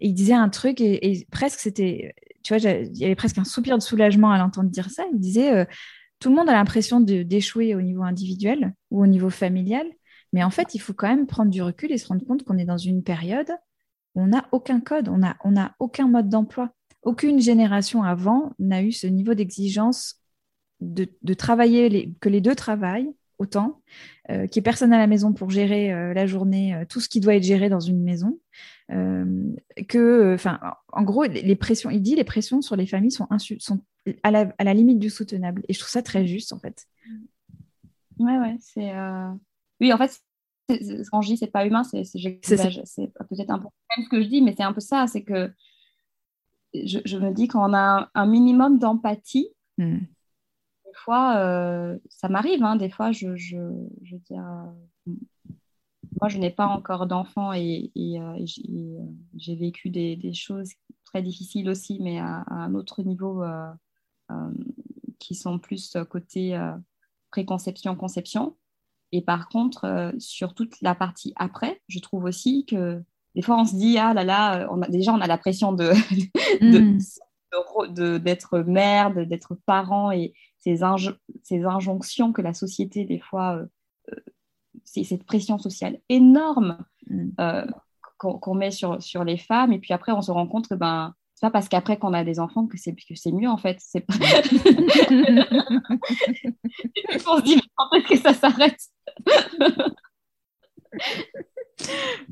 Et il disait un truc, et, et presque c'était, tu vois, il y avait presque un soupir de soulagement à l'entendre dire ça. Il disait, euh, tout le monde a l'impression d'échouer au niveau individuel ou au niveau familial, mais en fait, il faut quand même prendre du recul et se rendre compte qu'on est dans une période où on n'a aucun code, on n'a aucun mode d'emploi. Aucune génération avant n'a eu ce niveau d'exigence de, travailler, que les deux travaillent autant, euh, qu'il n'y ait personne à la maison pour gérer euh, la journée, euh, tout ce qui doit être géré dans une maison. Euh, que, enfin, en gros, les pressions, il dit, les pressions sur les familles sont, insu- sont à, la, à la limite du soutenable. Et je trouve ça très juste, en fait. Ouais, ouais, c'est. euh, Oui, en fait, quand je dis c'est pas humain, c'est peut-être un peu ce que je dis, mais c'est un peu ça. C'est que je, je me dis qu'on a un, un minimum d'empathie. Hmm. Des fois, euh, ça m'arrive. hein, des fois, je, je, je veux dire, euh, moi, je n'ai pas encore d'enfant et, et, euh, et j'ai et, euh, j'ai vécu des, des choses très difficiles aussi, mais à, à un autre niveau euh, euh, qui sont plus côté euh, préconception, conception. Et par contre, sur toute la partie après, je trouve aussi que des fois, on se dit, ah là là, on a, déjà, on a la pression de, [LAUGHS] de- de- de- d'être mère, d'être parent et ces, inj- ces injonctions que la société, des fois, c'est cette pression sociale énorme Mm. euh, qu'on met sur, sur les femmes. Et puis après, on se rend compte que ben, c'est pas parce qu'après qu'on a des enfants que c'est, que c'est mieux, en fait. C'est pas... Et [LAUGHS] on se dit, quand est-ce que ça s'arrête?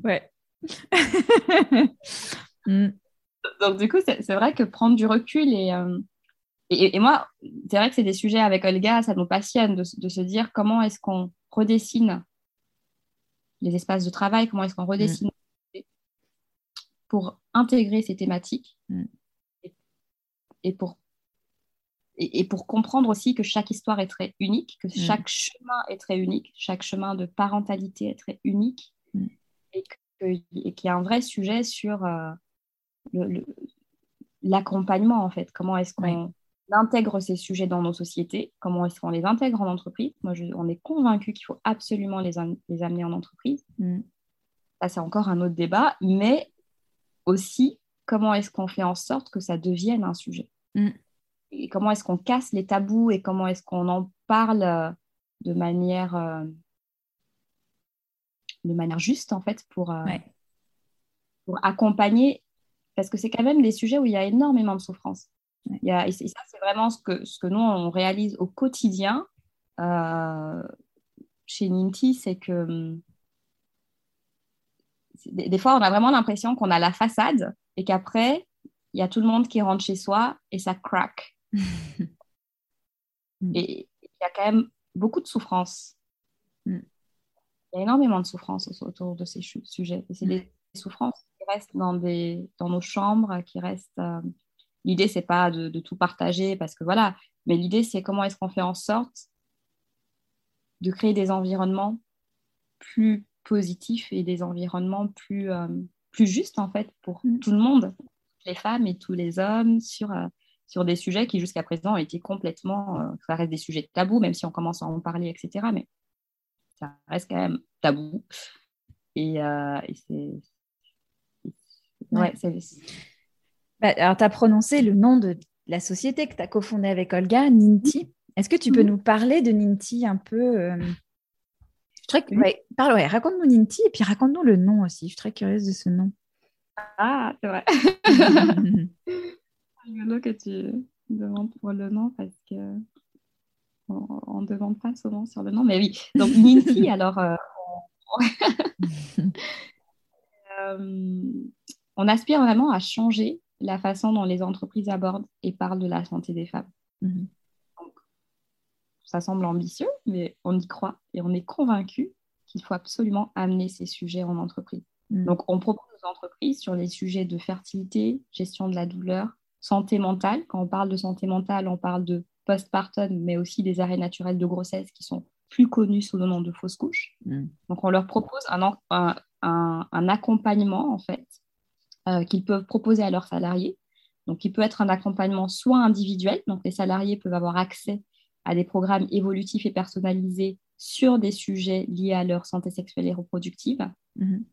Ouais. Hmm. [LAUGHS] Donc, du coup, c'est vrai que prendre du recul et, euh, et, et moi, c'est vrai que c'est des sujets avec Olga, ça nous passionne de, de se dire comment est-ce qu'on redessine les espaces de travail, comment est-ce qu'on redessine pour intégrer ces thématiques Mm. et, et pour, et, et pour comprendre aussi que chaque histoire est très unique, que chaque chemin est très unique, chaque chemin de parentalité est très unique Mm. et qu'il y a un vrai sujet sur euh, l'accompagnement en fait. Comment est-ce qu'on intègre ces sujets dans nos sociétés Comment est-ce qu'on les intègre en entreprise? Moi, je- on est convaincu qu'il faut absolument les, am- les amener en entreprise. Hmm. Ça, c'est encore un autre débat, mais aussi comment est-ce qu'on fait en sorte que ça devienne un sujet? Mm. Et comment est-ce qu'on casse les tabous et comment est-ce qu'on en parle euh, de manière, euh, de manière juste en fait pour, euh, Ouais. pour accompagner, parce que c'est quand même des sujets où il y a énormément de souffrance. Il y a, et, ça, c'est vraiment ce que, ce que nous, on réalise au quotidien euh, chez Ninti, c'est que hum, des, des fois, on a vraiment l'impression qu'on a la façade et qu'après, il y a tout le monde qui rentre chez soi et ça craque. [LAUGHS] Et il y a quand même beaucoup de souffrance. Mm. Il y a énormément de souffrance au- autour de ces sujets. Et c'est Mm. des souffrances qui restent dans, des, dans nos chambres, qui restent. euh, L'idée, c'est pas de, de tout partager parce que voilà, mais l'idée, c'est comment est-ce qu'on fait en sorte de créer des environnements plus positifs et des environnements plus, euh, plus justes en fait pour Mm. tout le monde, les femmes et tous les hommes sur euh, sur des sujets qui jusqu'à présent étaient complètement, euh, ça reste des sujets tabous, même si on commence à en parler, etc. Mais ça reste quand même tabou. Et, c'est... Ouais, bah, alors, tu as prononcé le nom de la société que tu as cofondée avec Olga, Ninti. Est-ce que tu peux mhm. nous parler de Ninti un peu euh, raconte-nous Ninti et puis raconte-nous le nom aussi. Je suis très curieuse de ce nom. Ah, c'est vrai. [LAUGHS] rigolo que tu demandes pour le nom parce que on ne demande pas souvent sur le nom. Mais oui, donc Ninti, [LAUGHS] alors euh, [LAUGHS] euh, on... aspire vraiment à changer la façon dont les entreprises abordent et parlent de la santé des femmes. Mhm. ça semble ambitieux, mais on y croit et on est convaincu qu'il faut absolument amener ces sujets en entreprise. Mhm. Donc, on propose aux entreprises sur les sujets de fertilité, gestion de la douleur, santé mentale. Quand on parle de santé mentale, on parle de postpartum, mais aussi des arrêts naturels de grossesse qui sont plus connus sous le nom de fausses couches. Mm. Donc, on leur propose un, un, accompagnement, en fait, euh, qu'ils peuvent proposer à leurs salariés. Donc, il peut être un accompagnement soit individuel, donc les salariés peuvent avoir accès à des programmes évolutifs et personnalisés sur des sujets liés à leur santé sexuelle et reproductive. Mm-hmm.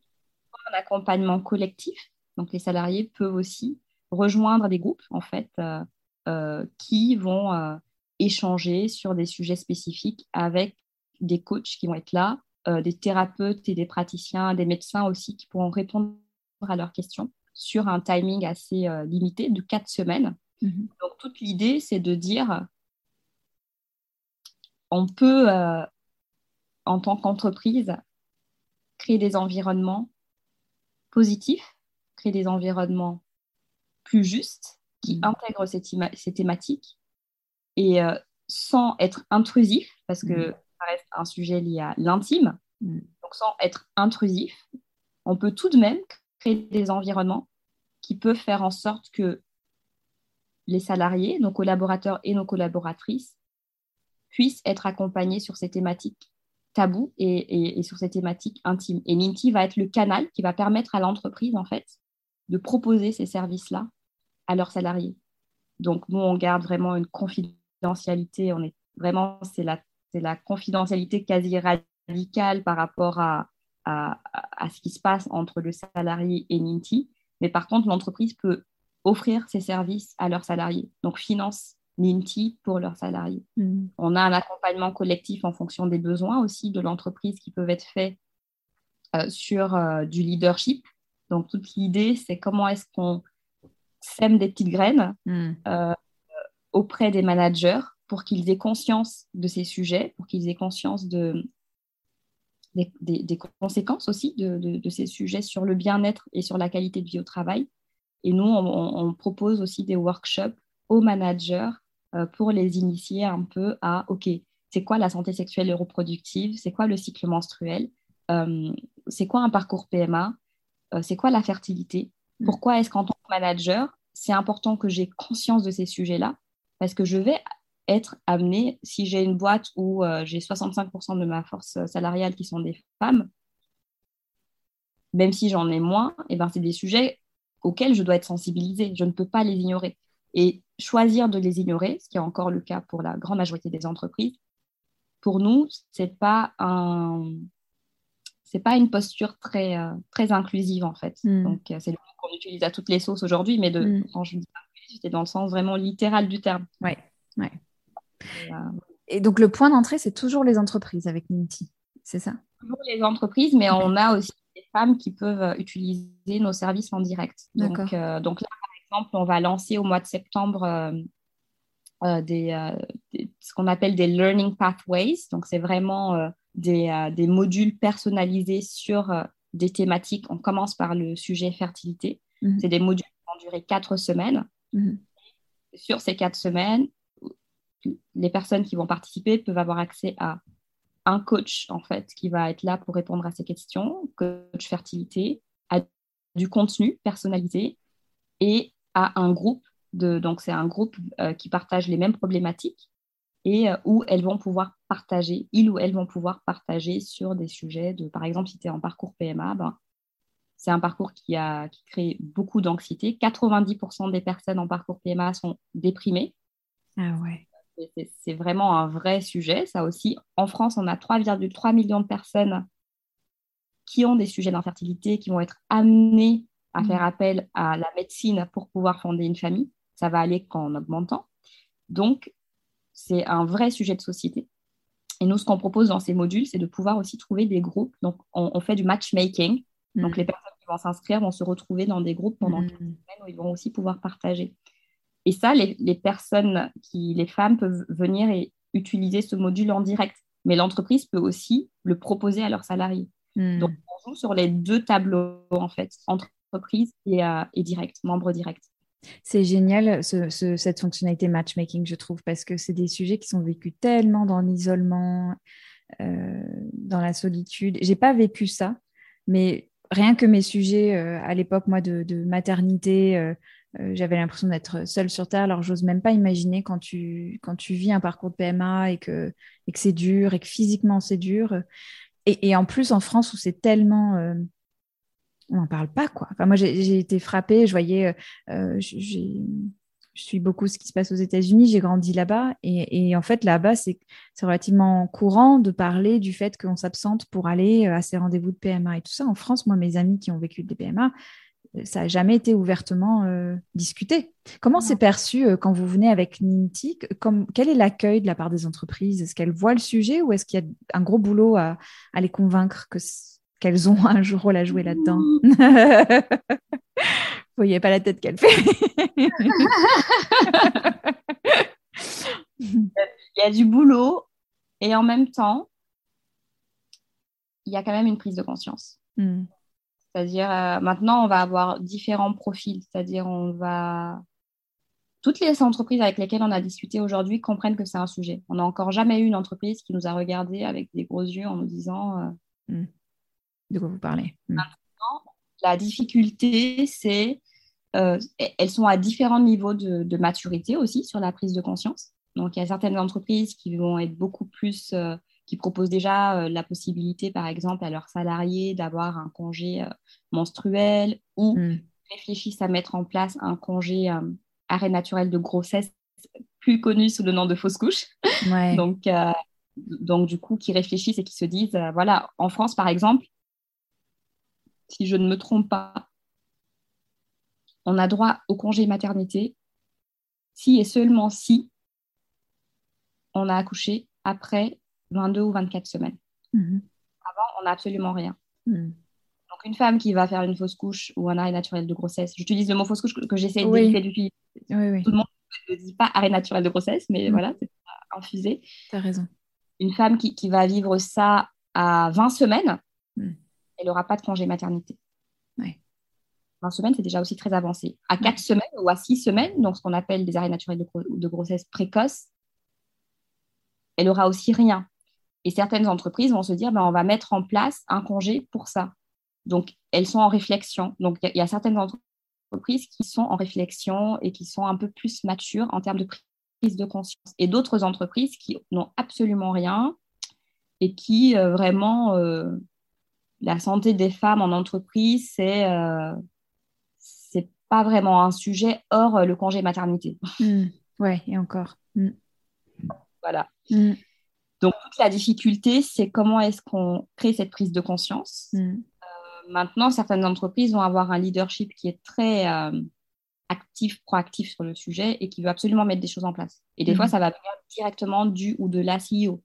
Un accompagnement collectif, donc les salariés peuvent aussi rejoindre des groupes en fait euh, euh, qui vont euh, échanger sur des sujets spécifiques avec des coachs qui vont être là, des thérapeutes et des praticiens, des médecins aussi qui pourront répondre à leurs questions sur un timing assez limité de quatre semaines. Mhm. Donc toute l'idée, c'est de dire, on peut, en tant qu'entreprise, créer des environnements positifs, créer des environnements plus juste, qui mm. intègre ces, ces thématiques et euh, sans être intrusif, parce que mm. ça reste un sujet lié à l'intime, donc sans être intrusif, on peut tout de même des environnements qui peuvent faire en sorte que les salariés, nos collaborateurs et nos collaboratrices puissent être accompagnés sur ces thématiques tabous et, et, sur ces thématiques intimes. Et Minty va être le canal qui va permettre à l'entreprise, en fait, de proposer ces services-là à leurs salariés. Donc, nous, on garde vraiment une confidentialité. On est vraiment, c'est la, la confidentialité quasi radicale par rapport à, à, à, ce qui se passe entre le salarié et Ninti. Mais par contre, l'entreprise peut offrir ses services à leurs salariés. Donc, finance Ninti pour leurs salariés. Mm. On a un accompagnement collectif en fonction des besoins aussi de l'entreprise qui peuvent être faits euh, sur euh, du leadership. Donc, toute l'idée, c'est comment est-ce qu'on sème des petites graines hmm. euh, auprès des managers pour qu'ils aient conscience de ces sujets, pour qu'ils aient conscience de, des, conséquences aussi de, ces sujets sur le bien-être et sur la qualité de vie au travail. Et nous, on, propose aussi des workshops aux managers euh, pour les initier un peu à, OK, c'est quoi la santé sexuelle et reproductive? C'est quoi le cycle menstruel? Euh, C'est quoi un parcours PMA C'est quoi la fertilité? Mm. Pourquoi est-ce qu'en tant que manager, c'est important que j'ai conscience de ces sujets-là? Parce que je vais être amenée, si j'ai une boîte où euh, j'ai 65% de ma force salariale qui sont des femmes, même si j'en ai moins, et eh ben, c'est des sujets auxquels je dois être sensibilisée. Je ne peux pas les ignorer. Et choisir de les ignorer, ce qui est encore le cas pour la grande majorité des entreprises, pour nous, ce n'est pas un, c'est pas une posture très, euh, très inclusive en fait. Hmm. Donc euh, c'est le mot qu'on utilise à toutes les sauces aujourd'hui, mais de, hmm. quand je dis c'était dans le sens vraiment littéral du terme. Ouais, ouais. Euh, et, donc le point d'entrée, c'est toujours les entreprises avec Minty, c'est ça? Toujours les entreprises, mais on a aussi des femmes qui peuvent utiliser nos services en direct. Donc, donc là, par exemple, on va lancer au mois de septembre des, ce qu'on appelle des learning pathways. Donc c'est vraiment euh, des, modules personnalisés sur euh, des thématiques. On commence par le sujet fertilité. Mhm. C'est des modules qui vont durer quatre semaines. Mhm. Sur ces quatre semaines, les personnes qui vont participer peuvent avoir accès à un coach en fait qui va être là pour répondre à ces questions, coach fertilité, à du contenu personnalisé et à un groupe donc c'est un groupe euh, qui partage les mêmes problématiques et euh, où elles vont pouvoir partager, ils ou elles vont pouvoir partager sur des sujets de, par exemple, si tu es en parcours PMA, ben, c'est un parcours qui, qui crée beaucoup d'anxiété. 90% des personnes en parcours PMA sont déprimées. Ah ouais. C'est vraiment un vrai sujet, ça aussi. En France, on a 3,3 millions de personnes qui ont des sujets d'infertilité, qui vont être amenées à faire mm. appel à la médecine pour pouvoir fonder une famille. Ça va aller qu'en augmentant. Donc, c'est un vrai sujet de société. Et nous, ce qu'on propose dans ces modules, c'est de pouvoir aussi trouver des groupes. Donc, on, fait du matchmaking. Donc, mm. les personnes qui vont s'inscrire vont se retrouver dans des groupes pendant mmh. semaines où ils vont aussi pouvoir partager. Et ça, les, personnes, qui, les femmes peuvent venir et utiliser ce module en direct. Mais l'entreprise peut aussi le proposer à leurs salariés. Mm. Donc, on joue sur les deux tableaux, en fait, entreprise et, euh, et direct, membre direct. C'est génial cette fonctionnalité matchmaking, je trouve, parce que c'est des sujets qui sont vécus tellement dans l'isolement, euh, dans la solitude. J'ai pas vécu ça, mais rien que mes sujets euh, à l'époque, moi, de, maternité, euh, j'avais l'impression d'être seule sur Terre. Alors, j'ose même pas imaginer quand tu, quand tu vis un parcours de PMA et que, et que c'est dur et que physiquement c'est dur. Et, et, en plus, en France, où c'est tellement on n'en parle pas, quoi. Enfin, moi, j'ai été frappée, je voyais, euh, euh, je suis beaucoup ce qui se passe aux États-Unis, j'ai grandi là-bas, et, en fait, là-bas, c'est relativement courant de parler du fait qu'on s'absente pour aller euh, à ces rendez-vous de PMA et tout ça. En France, moi, mes amis qui ont vécu des PMA, ça n'a jamais été ouvertement discuté. Comment c'est perçu quand vous venez avec Ninti Quel est l'accueil de la part des entreprises? Est-ce qu'elles voient le sujet ou est-ce qu'il y a un gros boulot à, à les convaincre que qu'elles ont [LAUGHS] un rôle à jouer là-dedans? Vous [LAUGHS] voyez pas la tête qu'elle fait. [LAUGHS] il y a du boulot et en même temps, il y a quand même une prise de conscience. Hmm. C'est-à-dire, euh, maintenant, on va avoir différents profils. C'est-à-dire, on va. Toutes les entreprises avec lesquelles on a discuté aujourd'hui comprennent que c'est un sujet. On n'a encore jamais eu une entreprise qui nous a regardé avec des gros yeux en nous disant euh, hmm de quoi vous parlez? Hmm. Maintenant, la difficulté, c'est euh, elles sont à différents niveaux de, maturité aussi sur la prise de conscience. Donc, il y a certaines entreprises qui vont être beaucoup plus, qui proposent déjà euh, la possibilité, par exemple, à leurs salariés d'avoir un congé menstruel ou hmm. réfléchissent à mettre en place un congé arrêt naturel de grossesse, plus connu sous le nom de fausse couche. donc, donc, du coup, qui réfléchissent et qui se disent, voilà, en France, par exemple, si je ne me trompe pas, on a droit au congé maternité si et seulement si on a accouché après 22 ou 24 semaines. Mhm. Avant, on n'a absolument rien. Mhm. Donc, une femme qui va faire une fausse couche ou un arrêt naturel de grossesse, j'utilise le mot fausse couche que j'essaie d'éviter depuis. Tout le monde ne dit pas arrêt naturel de grossesse, mais mhm. voilà, c'est infusé. Tu as raison. Une femme qui, qui, va vivre ça à 20 semaines, elle n'aura pas de congé maternité. Ouais. 20 semaines, c'est déjà aussi très avancé. À 4 semaines ou à 6 semaines, donc ce qu'on appelle des arrêts naturels de, grossesse précoce, elle aura aussi rien. Et certaines entreprises vont se dire, ben, on va mettre en place un congé pour ça. Donc, elles sont en réflexion. Donc, il y, a certaines entreprises qui sont en réflexion et qui sont un peu plus matures en termes de prise de conscience. Et d'autres entreprises qui n'ont absolument rien et qui euh, vraiment euh, la santé des femmes en entreprise, c'est euh, c'est pas vraiment un sujet hors euh, le congé maternité. Hmm. Ouais, et encore. Hmm. Voilà. Hmm. Donc, toute la difficulté, c'est comment est-ce qu'on crée cette prise de conscience. Euh, maintenant, certaines entreprises vont avoir un leadership qui est très actif, proactif sur le sujet et qui veut absolument mettre des choses en place. Et des fois, ça va venir directement du ou de la CEO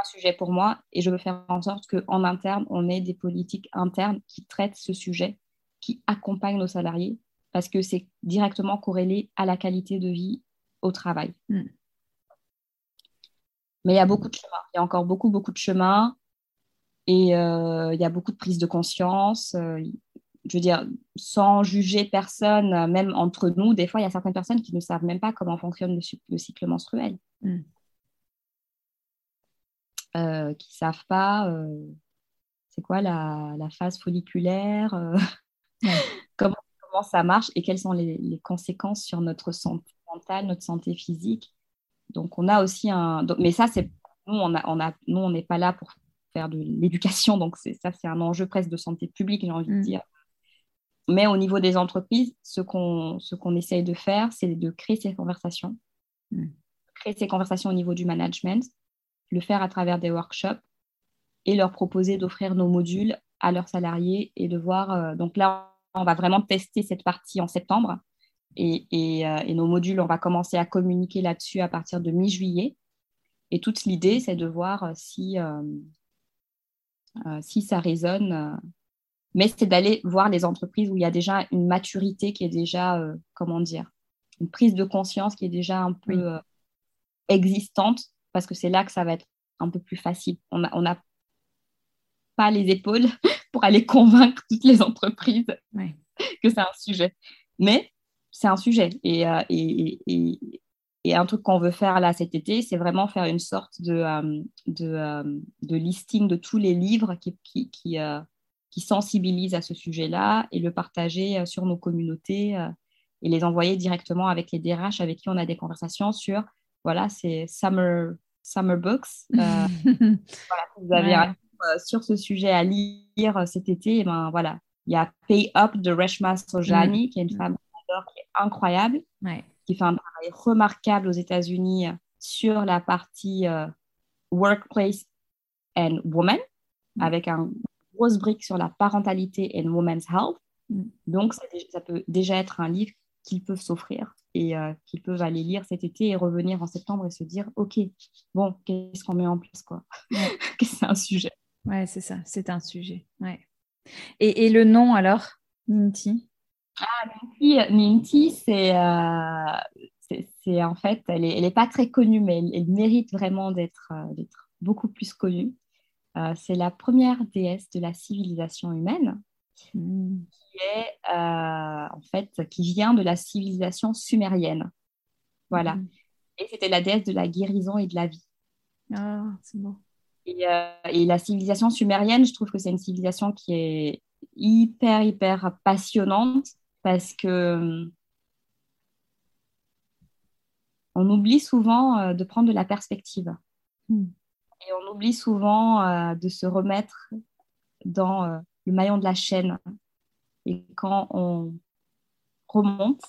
un sujet pour moi et je veux faire en sorte qu'en interne, on ait des politiques internes qui traitent ce sujet, qui accompagnent nos salariés, parce que c'est directement corrélé à la qualité de vie au travail. Mais il y a beaucoup de chemin, il y a encore beaucoup, beaucoup de chemin et euh, il y a beaucoup de prise de conscience. Euh, je veux dire, sans juger personne, même entre nous, des fois, il y a certaines personnes qui ne savent même pas comment fonctionne le, cycle menstruel. Euh, qui ne savent pas euh, c'est quoi la, phase folliculaire, euh, [LAUGHS] comment, comment, ça marche et quelles sont les, conséquences sur notre santé mentale, notre santé physique. Donc, on a aussi un. mais ça, c'est nous, on a, on a, nous, on n'est pas là pour faire de l'éducation. Donc, ça, c'est un enjeu presque de santé publique, j'ai envie de mm. dire. Mais au niveau des entreprises, ce qu'on qu'on essaye de faire, c'est de créer ces conversations. Mm. Créer ces conversations au niveau du management, le faire à travers des workshops et leur proposer d'offrir nos modules à leurs salariés et de voir. Euh, donc là, on va vraiment tester cette partie en septembre. Et, et, euh, et nos modules, on va commencer à communiquer là-dessus à partir de mi-juillet. Et toute l'idée, c'est de voir si, euh, si ça résonne. mais c'est d'aller voir les entreprises où il y a déjà une maturité qui est déjà, comment dire, une prise de conscience qui est déjà un peu existante, parce que c'est là que ça va être un peu plus facile. On n'a on a pas les épaules [LAUGHS] pour aller convaincre toutes les entreprises que c'est un sujet. Mais c'est un sujet. Euh, et, et, et, un truc qu'on veut faire là cet été, c'est vraiment faire une sorte de, euh, de, euh, de, listing de tous les livres qui, qui, qui, qui sensibilisent à ce sujet-là et le partager sur nos communautés et les envoyer directement avec les DRH avec qui on a des conversations sur, voilà, c'est Summer, summer Books. [LAUGHS] voilà, vous avez euh, sur ce sujet à lire cet été, eh ben, voilà, il y a Pay Up de Reshma Sojani, mm. qui est une femme qui est incroyable, qui fait un travail remarquable aux États-Unis sur la partie euh, Workplace and Women, mm. avec un grosse brique sur la parentalité and women's health. Mm. Donc, ça, peut déjà être un livre qu'ils peuvent s'offrir et qu'ils peuvent aller lire cet été et revenir en septembre et se dire, OK, bon, qu'est-ce qu'on met en place quoi? [LAUGHS] C'est un sujet? Ouais, c'est ça, c'est un sujet. Ouais. Et, et, le nom alors, Minty? Ah, Minty, c'est, euh, c'est, en fait, elle n'est pas très connue, mais elle, mérite vraiment d'être, euh, d'être beaucoup plus connue. Euh, c'est la première déesse de la civilisation humaine, hmm. qui est en fait qui vient de la civilisation sumérienne. Voilà. Hmm. Et c'était la déesse de la guérison et de la vie. Ah, c'est bon. Euh, et, la civilisation sumérienne, je trouve que c'est une civilisation qui est hyper, hyper passionnante parce que euh, on oublie souvent euh, de prendre de la perspective. Hmm. Et on oublie souvent de se remettre dans le maillon de la chaîne. Et quand on remonte,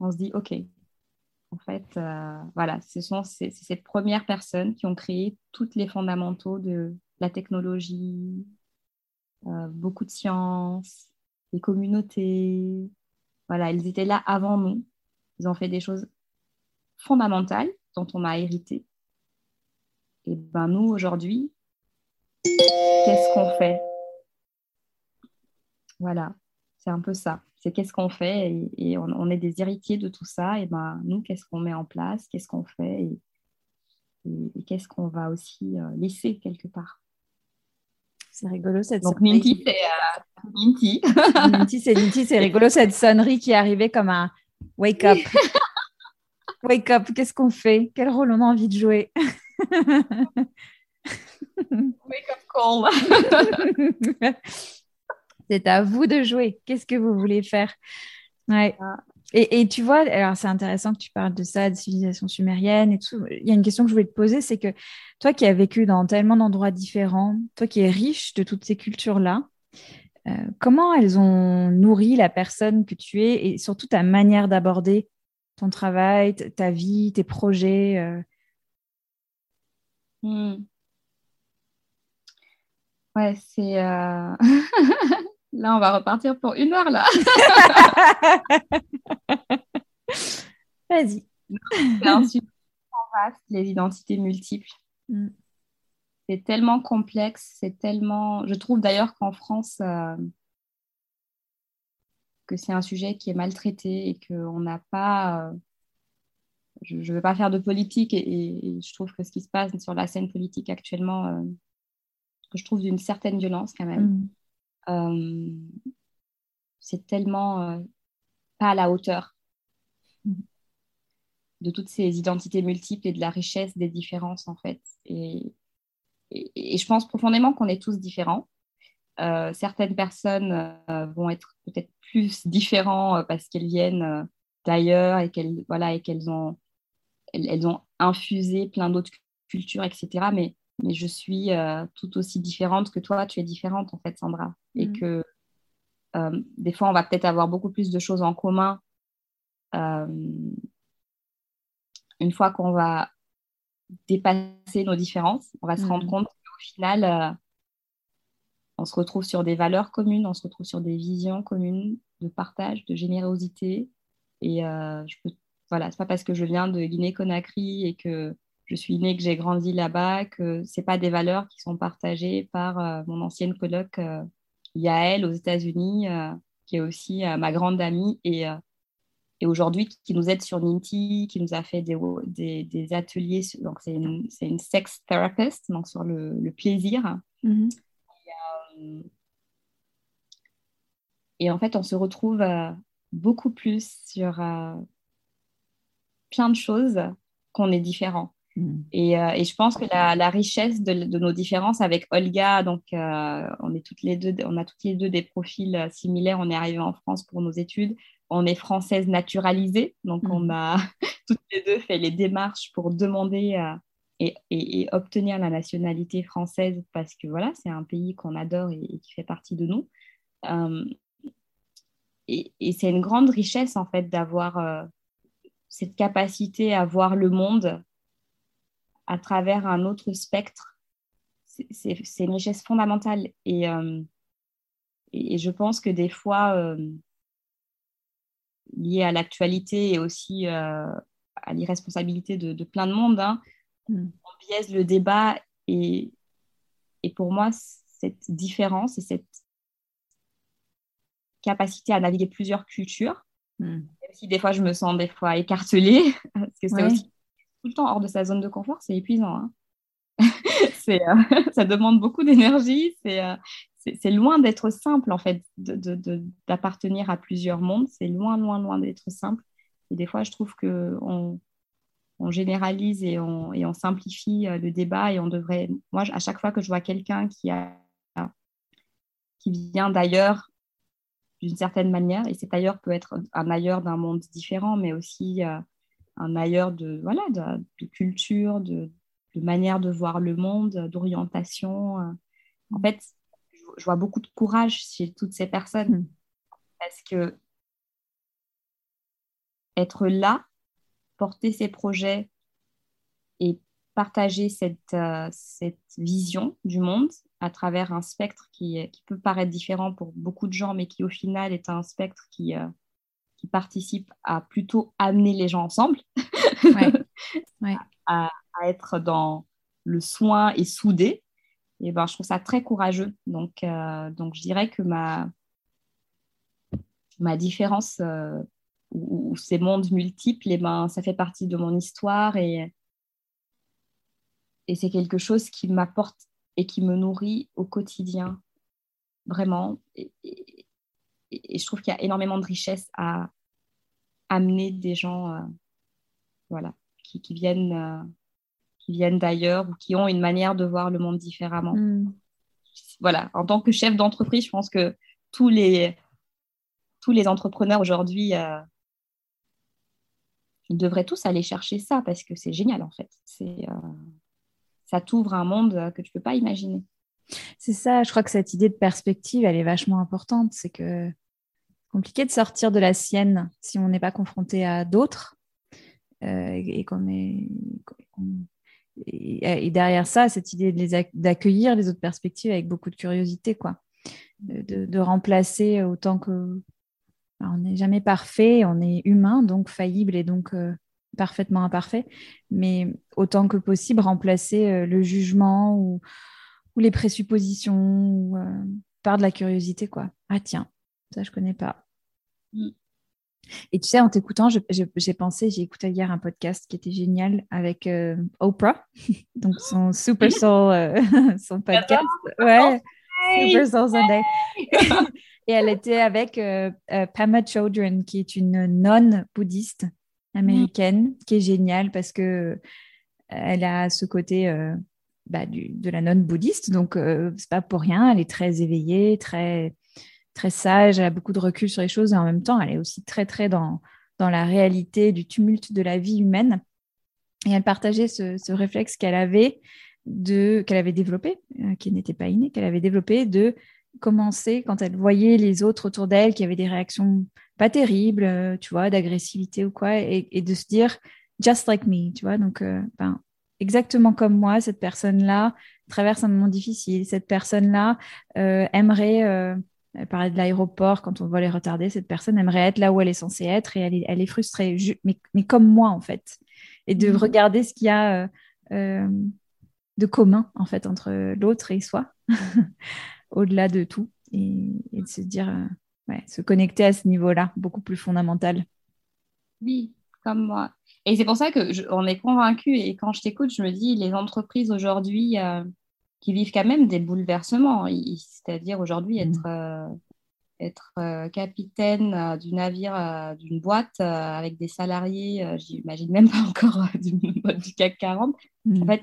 on se dit, OK, en fait, euh, voilà, ce sont ces, ces, premières personnes qui ont créé tous les fondamentaux de la technologie, euh, beaucoup de sciences, communautés. Voilà, ils étaient là avant nous. Ils ont fait des choses fondamentales dont on a hérité. Et ben nous, aujourd'hui, qu'est-ce qu'on fait? Voilà, c'est un peu ça c'est qu'est-ce qu'on fait et, on, est des héritiers de tout ça. Et ben nous, qu'est-ce qu'on met en place, qu'est-ce qu'on fait? Et, qu'est-ce qu'on va aussi euh, laisser quelque part? C'est rigolo cette Donc Minty, c'est euh, Minty. Minty, c'est Minty, c'est rigolo cette sonnerie qui est arrivée comme un wake up. [LAUGHS] wake up, qu'est-ce qu'on fait? Quel rôle on a envie de jouer? [LAUGHS] Wake up call. [LAUGHS] C'est à vous de jouer. Qu'est-ce que vous voulez faire? Ouais. Et, tu vois, alors c'est intéressant que tu parles de ça, de civilisation sumérienne et tout. Il y a une question que je voulais te poser, c'est que toi qui as vécu dans tellement d'endroits différents, toi qui es riche de toutes ces cultures-là, euh, comment elles ont nourri la personne que tu es et surtout ta manière d'aborder ton travail, ta vie, tes projets euh? hmm. Ouais, c'est. Euh, [LAUGHS] Là, on va repartir pour une heure, là. [LAUGHS] Vas-y. C'est un sujet vaste, les identités multiples. Mm. C'est tellement complexe, c'est tellement... Je trouve d'ailleurs qu'en France, euh, que c'est un sujet qui est maltraité et qu'on n'a pas... Euh, je ne veux pas faire de politique et, je trouve que ce qui se passe sur la scène politique actuellement, euh, que je trouve d'une certaine violence quand même. Mm. Euh, c'est tellement euh, pas à la hauteur de toutes ces identités multiples et de la richesse des différences en fait. Et, et, je pense profondément qu'on est tous différents. Euh, certaines personnes vont être peut-être plus différents parce qu'elles viennent d'ailleurs et qu'elles voilà et qu'elles ont elles, ont infusé plein d'autres cultures etc. Mais mais je suis tout aussi différente que toi, tu es différente en fait, Sandra. Et mm. que des fois, on va peut-être avoir beaucoup plus de choses en commun une fois qu'on va dépasser nos différences, on va se rendre mm. compte qu'au final, on se retrouve sur des valeurs communes, on se retrouve sur des visions communes de partage, de générosité. Et euh, je peux, voilà, c'est pas parce que je viens de Guinée-Conakry et que je suis née, que j'ai grandi là-bas, que c'est pas des valeurs qui sont partagées par euh, mon ancienne coloc euh, Yael aux États-Unis, qui est aussi ma grande amie et, et aujourd'hui qui nous aide sur Ninti, qui nous a fait des, des, ateliers. Donc c'est une, une, sex therapist, donc sur le, le plaisir. Mm-hmm. Euh, et en fait, on se retrouve euh, beaucoup plus sur euh, plein de choses qu'on est différent. Mm. Et, et, je pense que la, la richesse de, de, nos différences avec Olga, donc on, est toutes les deux, on a toutes les deux des profils similaires, on est arrivé en France pour nos études, on est française naturalisée, donc on mm. a [LAUGHS] toutes les deux fait les démarches pour demander et, obtenir la nationalité française parce que voilà, c'est un pays qu'on adore et, qui fait partie de nous. Euh, et, c'est une grande richesse en fait d'avoir euh, cette capacité à voir le monde à travers un autre spectre. C'est une richesse fondamentale et, euh, et, je pense que des fois, lié à l'actualité et aussi à l'irresponsabilité de, de, plein de monde, hein, Mm. on biaise le débat et, et pour moi, cette différence et cette capacité à naviguer plusieurs cultures, mm. même si des fois je me sens des fois écartelée, [LAUGHS] parce que c'est aussi tout le temps hors de sa zone de confort, c'est épuisant. Hein. [LAUGHS] euh, [LAUGHS] ça demande beaucoup d'énergie, euh, c'est, loin d'être simple en fait, d'appartenir à plusieurs mondes, c'est loin, loin, loin d'être simple. Et des fois, je trouve qu'on on généralise et on, simplifie euh, le débat et on devrait, moi, à chaque fois que je vois quelqu'un qui, vient d'ailleurs, d'une certaine manière, et cet ailleurs peut être un ailleurs d'un monde différent, mais aussi un ailleurs de, voilà, de, culture, de, manière de voir le monde, d'orientation. Euh. En fait, je vois beaucoup de courage chez toutes ces personnes mm. parce que être là porter ses projets et partager cette, euh, cette vision du monde à travers un spectre qui, qui, peut paraître différent pour beaucoup de gens, mais qui au final est un spectre qui, euh, qui participe à plutôt amener les gens ensemble, [LAUGHS] À, être dans le soin et soudé. Et ben, je trouve ça très courageux. Donc, euh, donc je dirais que ma, ma différence ou, ces mondes multiples, et eh ben, ça fait partie de mon histoire et, et c'est quelque chose qui m'apporte et qui me nourrit au quotidien, vraiment. Et, je trouve qu'il y a énormément de richesse à amener des gens euh, voilà, qui, qui viennent, euh, qui viennent d'ailleurs ou qui ont une manière de voir le monde différemment. Mm. Voilà, en tant que chef d'entreprise, je pense que tous les, tous les entrepreneurs aujourd'hui euh, ils devraient tous aller chercher ça parce que c'est génial en fait. C'est, ça t'ouvre un monde que tu ne peux pas imaginer. C'est ça, je crois que cette idée de perspective, elle est vachement importante. C'est que compliqué de sortir de la sienne si on n'est pas confronté à d'autres euh, et derrière ça, cette idée d'accueillir les autres perspectives avec beaucoup de curiosité, quoi. De, remplacer autant que, on n'est jamais parfait, on est humain, donc faillible et donc euh, parfaitement imparfait, mais autant que possible remplacer euh, le jugement ou, les présuppositions par de la curiosité. quoi. Ah tiens, ça je connais pas. Mm. Et tu sais, en t'écoutant, j'ai pensé, j'ai écouté hier un podcast qui était génial avec Oprah, [LAUGHS] donc son Super Soul, [LAUGHS] son podcast. Ouais, Super Soul Sunday. [LAUGHS] Et elle était avec euh, euh, Pama Children, qui est une nonne bouddhiste américaine, qui est géniale parce que euh, elle a ce côté bah, de la nonne bouddhiste, donc c'est pas pour rien. Elle est très éveillée, très très sage, elle a beaucoup de recul sur les choses et en même temps, elle est aussi très très dans dans la réalité du tumulte de la vie humaine. Et elle partageait ce, réflexe qu'elle avait de qu'elle avait développé, euh, qui n'était pas innée, qu'elle avait développé de commencer quand elle voyait les autres autour d'elle qui avaient des réactions pas terribles, euh, tu vois, d'agressivité ou quoi, et, de se dire just like me, tu vois, donc euh, ben, exactement comme moi, cette personne-là traverse un moment difficile, cette personne-là aimerait elle parlait de l'aéroport quand on voit les retarder. Cette personne aimerait être là où elle est censée être et elle est, elle est frustrée, mais, mais, comme moi en fait. Et de mmh. regarder ce qu'il y a de commun en fait entre l'autre et soi, [LAUGHS] au-delà de tout, et, de se dire, euh, se connecter à ce niveau-là, beaucoup plus fondamental. Oui, comme moi. Et c'est pour ça que on est convaincu. Et quand je t'écoute, je me dis, les entreprises aujourd'hui euh, qui vivent quand même des bouleversements, c'est-à-dire aujourd'hui mmh. être euh, être capitaine du navire d'une boîte avec des salariés, j'imagine même [LAUGHS] pas encore du, [LAUGHS] du CAC 40. En mmh. fait,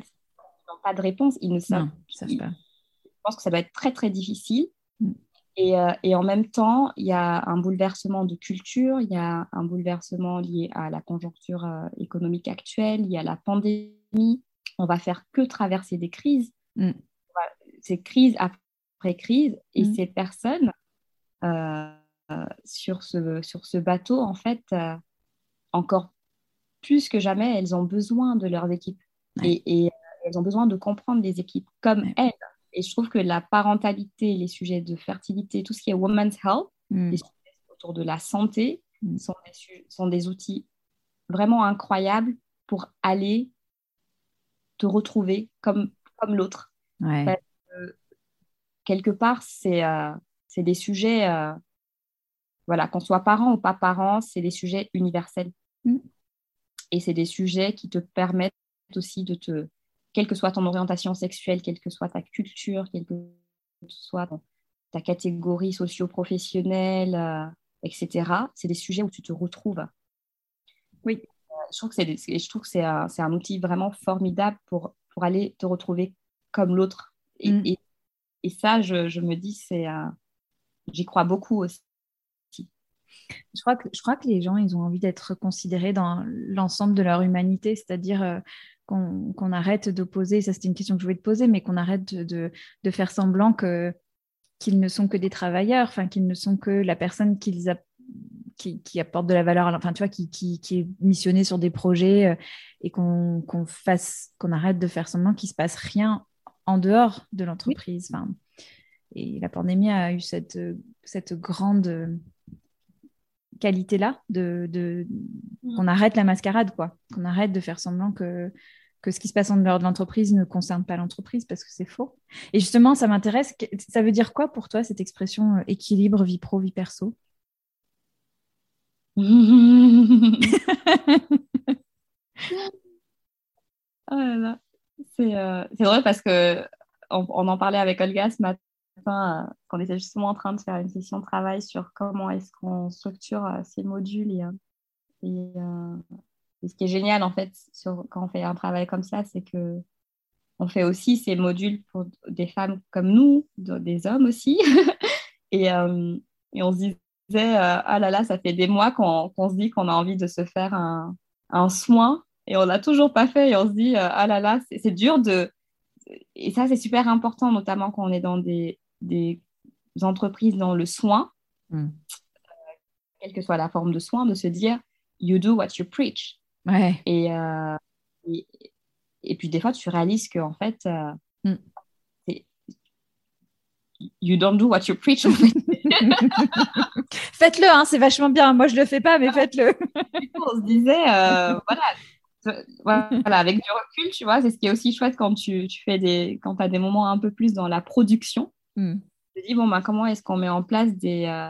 pas de réponse. Ils ne savent, pas. Je pense que ça doit être très, très difficile. Mm. Et, euh, et, en même temps, il y a un bouleversement de culture, il y a un bouleversement lié à la conjoncture euh, économique actuelle, il y a la pandémie. On va faire que traverser des crises, mm. Ces crises après crise, et mm. ces personnes euh, sur, ce, sur ce bateau, en fait, encore plus que jamais, elles ont besoin de leurs équipes. Et, et, elles ont besoin de comprendre les équipes comme elles. Et je trouve que la parentalité, les sujets de fertilité, tout ce qui est women's health, mm. les sujets autour de la santé, mm. sont, des, sont des outils vraiment incroyables pour aller te retrouver comme, comme l'autre. Quelque part, c'est euh, des sujets, euh, voilà, qu'on soit parent ou pas parent, c'est des sujets universels. Mm. Et c'est des sujets qui te permettent aussi de te, quelle que soit ton orientation sexuelle, quelle que soit ta culture, quelle que soit ta catégorie socio-professionnelle, euh, etc. C'est des sujets où tu te retrouves. Oui. Euh, je trouve que c'est, je trouve que c'est, un, un outil vraiment formidable pour, pour aller te retrouver comme l'autre. Et, mm. et, ça, je, je, me dis, c'est, euh, j'y crois beaucoup aussi. Je crois, que, je crois que les gens, ils ont envie d'être considérés dans l'ensemble de leur humanité, c'est-à-dire qu'on arrête d'opposer, ça c'était une question que je voulais te poser, mais qu'on arrête de, faire semblant que qu'ils ne sont que des travailleurs, enfin qu'ils ne sont que la personne qu'ils qui, apporte de la valeur, enfin tu vois, qui, qui, est missionnée sur des projets euh, et qu'on fasse, qu'on arrête de faire semblant qu'il se passe rien en dehors de l'entreprise. et la pandémie a eu cette, cette grande qualité-là de, de mmh. qu'on arrête la mascarade, quoi, qu'on arrête de faire semblant que que ce qui se passe en dehors de l'entreprise ne concerne pas l'entreprise parce que c'est faux. Et justement, ça m'intéresse. Ça veut dire quoi pour toi cette expression euh, équilibre vie pro vie perso? [LAUGHS] [LAUGHS] Oh C'est euh, drôle parce que on, en parlait avec Olga ce matin, euh, qu'on était justement en train de faire une session de travail sur comment est-ce qu'on structure ces modules et, et ce qui est génial, en fait, quand on fait un travail comme ça, c'est que on fait aussi ces modules pour des femmes comme nous, des hommes aussi. [LAUGHS] et, euh, on se disait, euh, ah là là, ça fait des mois qu'on se dit qu'on a envie de se faire un soin et on l'a toujours pas fait. Et on se dit, euh, ah là là, c'est dur de. Et ça, c'est super important, notamment quand on est dans des, des entreprises dans le soin, mm. quelle que soit la forme de soin, de se dire, you do what you preach. Ouais. Euh, et, et, puis des fois, tu réalises que en fait, euh, mm. you don't do what you preach. [LAUGHS] Faites-le, hein, c'est vachement bien. Moi, je le fais pas, mais faites-le. on se disait, euh, voilà, voilà, avec du recul, tu vois, c'est ce qui est aussi chouette quand tu, tu fais des, quand as des moments un peu plus dans la production. Mm. Tu te dis, bon, ben, comment est-ce qu'on met en place des,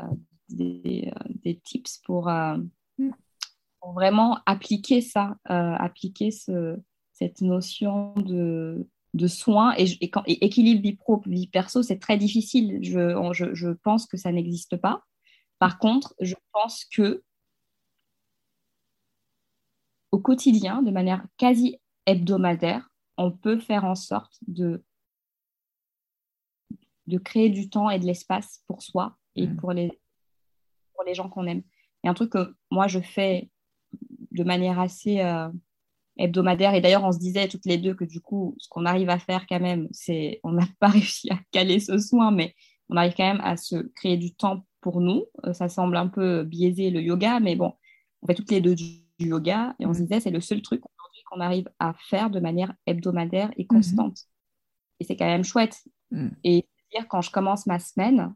des, des, tips pour, mm vraiment appliquer ça, euh, appliquer ce, cette notion de, de soin et, et, quand, équilibre vie pro, vie perso, c'est très difficile. Je, je, je, pense que ça n'existe pas. Par contre, je pense que au quotidien, de manière quasi hebdomadaire, on peut faire en sorte de, de créer du temps et de l'espace pour soi et mmh. pour, les, pour les gens qu'on aime. Et un truc que moi je fais de manière assez, euh, hebdomadaire. Et d'ailleurs, on se disait toutes les deux que du coup, ce qu'on arrive à faire quand même, c'est, on n'a pas [LAUGHS] réussi à caler ce soin, mais on arrive quand même à se créer du temps pour nous. Euh, ça semble un peu biaisé le yoga, mais bon, on fait toutes les deux du, yoga et on se disait, c'est le seul truc aujourd'hui qu'on arrive à faire de manière hebdomadaire et constante. Et c'est quand même chouette. Mm. Et dire quand je commence ma semaine,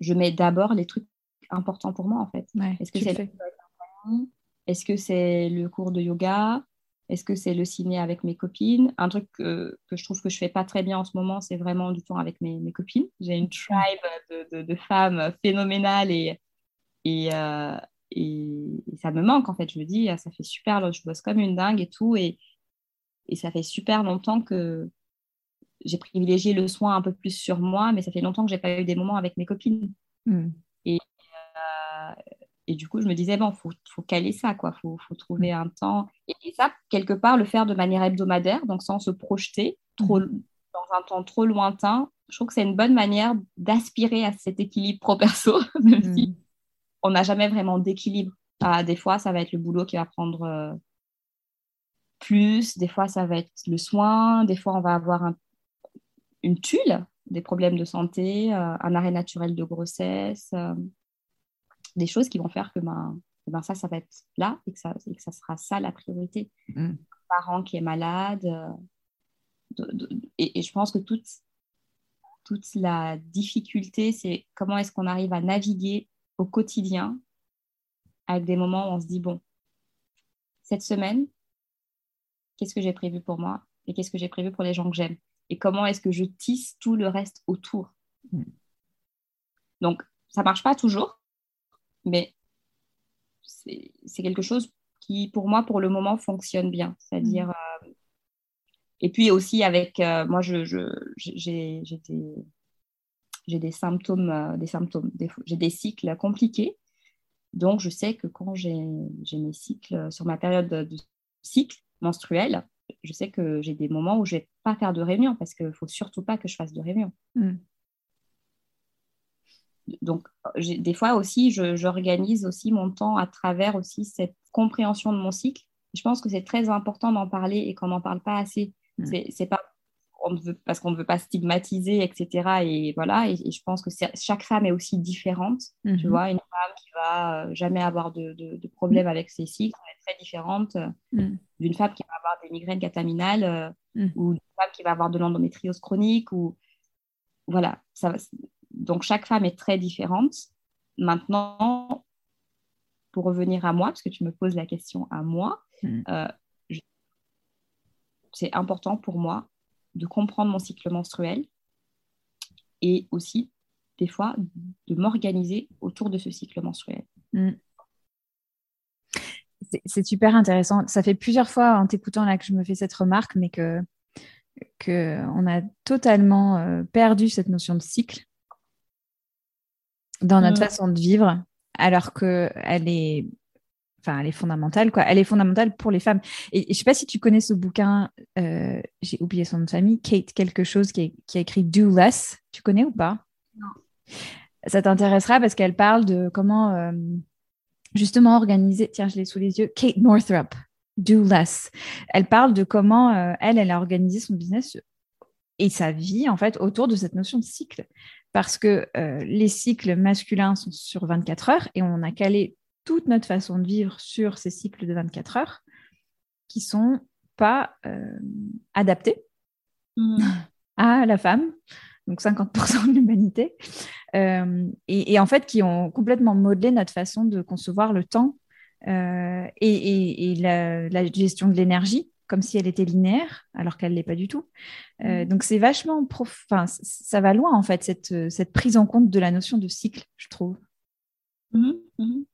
je mets d'abord les trucs importants pour moi en fait. Est-ce que c'est est-ce que c'est le cours de yoga? Est-ce que c'est le ciné avec mes copines? Un truc que, je trouve que je fais pas très bien en ce moment, c'est vraiment du temps avec mes, copines. J'ai une tribe de, femmes phénoménales et, euh, et, ça me manque en fait. Je me dis, ah, ça fait super, je bosse comme une dingue et tout. Et, et ça fait super longtemps que j'ai privilégié le soin un peu plus sur moi, mais ça fait longtemps que j'ai pas eu des moments avec mes copines. Hmm. Et, euh, et du coup, je me disais, bon, il faut, faut, caler ça, quoi. Il faut, faut, trouver un temps. Et, ça, quelque part, le faire de manière hebdomadaire, donc sans se projeter trop, mhm. dans un temps trop lointain, je trouve que c'est une bonne manière d'aspirer à cet équilibre pro-perso, [LAUGHS] même si mhm. On n'a jamais vraiment d'équilibre. Ah, des fois, ça va être le boulot qui va prendre euh, plus, des fois, ça va être le soin, des fois, on va avoir un, une tulle, des problèmes de santé, euh, un arrêt naturel de grossesse. Euh, des choses qui vont faire que ben, ben, ça, ça va être là et que ça, que ça sera ça la priorité. Mm. Un parent qui est malade. Euh, et, je pense que toute, toute la difficulté, c'est comment est-ce qu'on arrive à naviguer au quotidien avec des moments où on se dit, bon, cette semaine, qu'est-ce que j'ai prévu pour moi et qu'est-ce que j'ai prévu pour les gens que j'aime et comment est-ce que je tisse tout le reste autour. Mm. Donc, ça marche pas toujours, mais c'est quelque chose qui, pour moi, pour le moment, fonctionne bien. C'est-à-dire. Mhm. Euh, et puis aussi, avec. Euh, moi, j'ai je, des, des symptômes, euh, des symptômes, j'ai des cycles compliqués. Donc, je sais que quand j'ai mes cycles, sur ma période de cycle menstruel, je sais que j'ai des moments où je ne vais pas faire de réunion parce qu'il ne faut surtout pas que je fasse de réunion. Mm donc, des fois aussi, j'organise aussi mon temps à travers aussi cette compréhension de mon cycle. Je pense que c'est très important d'en parler et qu'on n'en parle pas assez. Mm. C'est pas on veut, parce qu'on ne veut pas stigmatiser, etc. Et voilà, et, je pense que chaque femme est aussi différente. Tu mm-hmm. vois, une femme qui va euh, jamais avoir de, de, problème mm. avec ses cycles est très différente euh, mm. d'une femme qui va avoir des migraines cataminales euh, ou d'une femme qui va avoir de l'endométriose chronique. Ou voilà, ça, donc chaque femme est très différente. Maintenant, pour revenir à moi, parce que tu me poses la question à moi, euh, c'est important pour moi de comprendre mon cycle menstruel et aussi des fois de m'organiser autour de ce cycle menstruel. Mm. C'est super intéressant. Ça fait plusieurs fois en t'écoutant là que je me fais cette remarque, mais que qu'on a totalement euh, perdu cette notion de cycle dans notre mm. façon de vivre, alors qu'elle est, enfin, elle est fondamentale, quoi. Elle est fondamentale pour les femmes. Et, je je sais pas si tu connais ce bouquin, euh, j'ai oublié son nom de famille, Kate quelque chose qui, a écrit Do Less. Tu connais ou pas? Non. Ça t'intéressera parce qu'elle parle de comment euh, justement organiser. Tiens, je l'ai sous les yeux. Kate Northrup. Do Less. Elle parle de comment euh, elle, elle a organisé son business et sa vie en fait autour de cette notion de cycle parce que euh, les cycles masculins sont sur 24 heures et on a calé toute notre façon de vivre sur ces cycles de 24 heures qui sont pas euh, adaptés mmh. à la femme, donc 50% de l'humanité, euh, et, en fait qui ont complètement modelé notre façon de concevoir le temps et, la, gestion de l'énergie comme si elle était linéaire, alors qu'elle ne l'est pas du tout. Euh, mm. donc c'est vachement, prof... enfin, ça va loin en fait, cette, cette, prise en compte de la notion de cycle, je trouve. Mm-hmm, mm-hmm.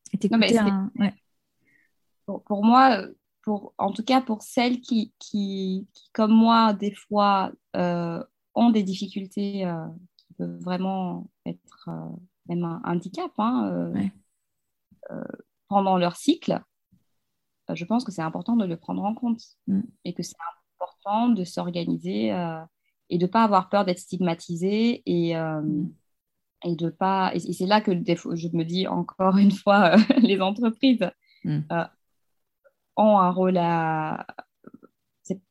pour, moi, pour, en tout cas pour celles qui, qui, comme moi, des fois, euh, ont des difficultés euh, qui peuvent vraiment être même un handicap hein, pendant leur cycle, euh, je pense que c'est important de le prendre en compte mm. et que c'est important de s'organiser euh, et de ne pas avoir peur d'être stigmatisé et, euh, mm. Et de pas. Et c'est là que je me dis encore une fois, [LAUGHS] les entreprises, mm. ont un rôle à.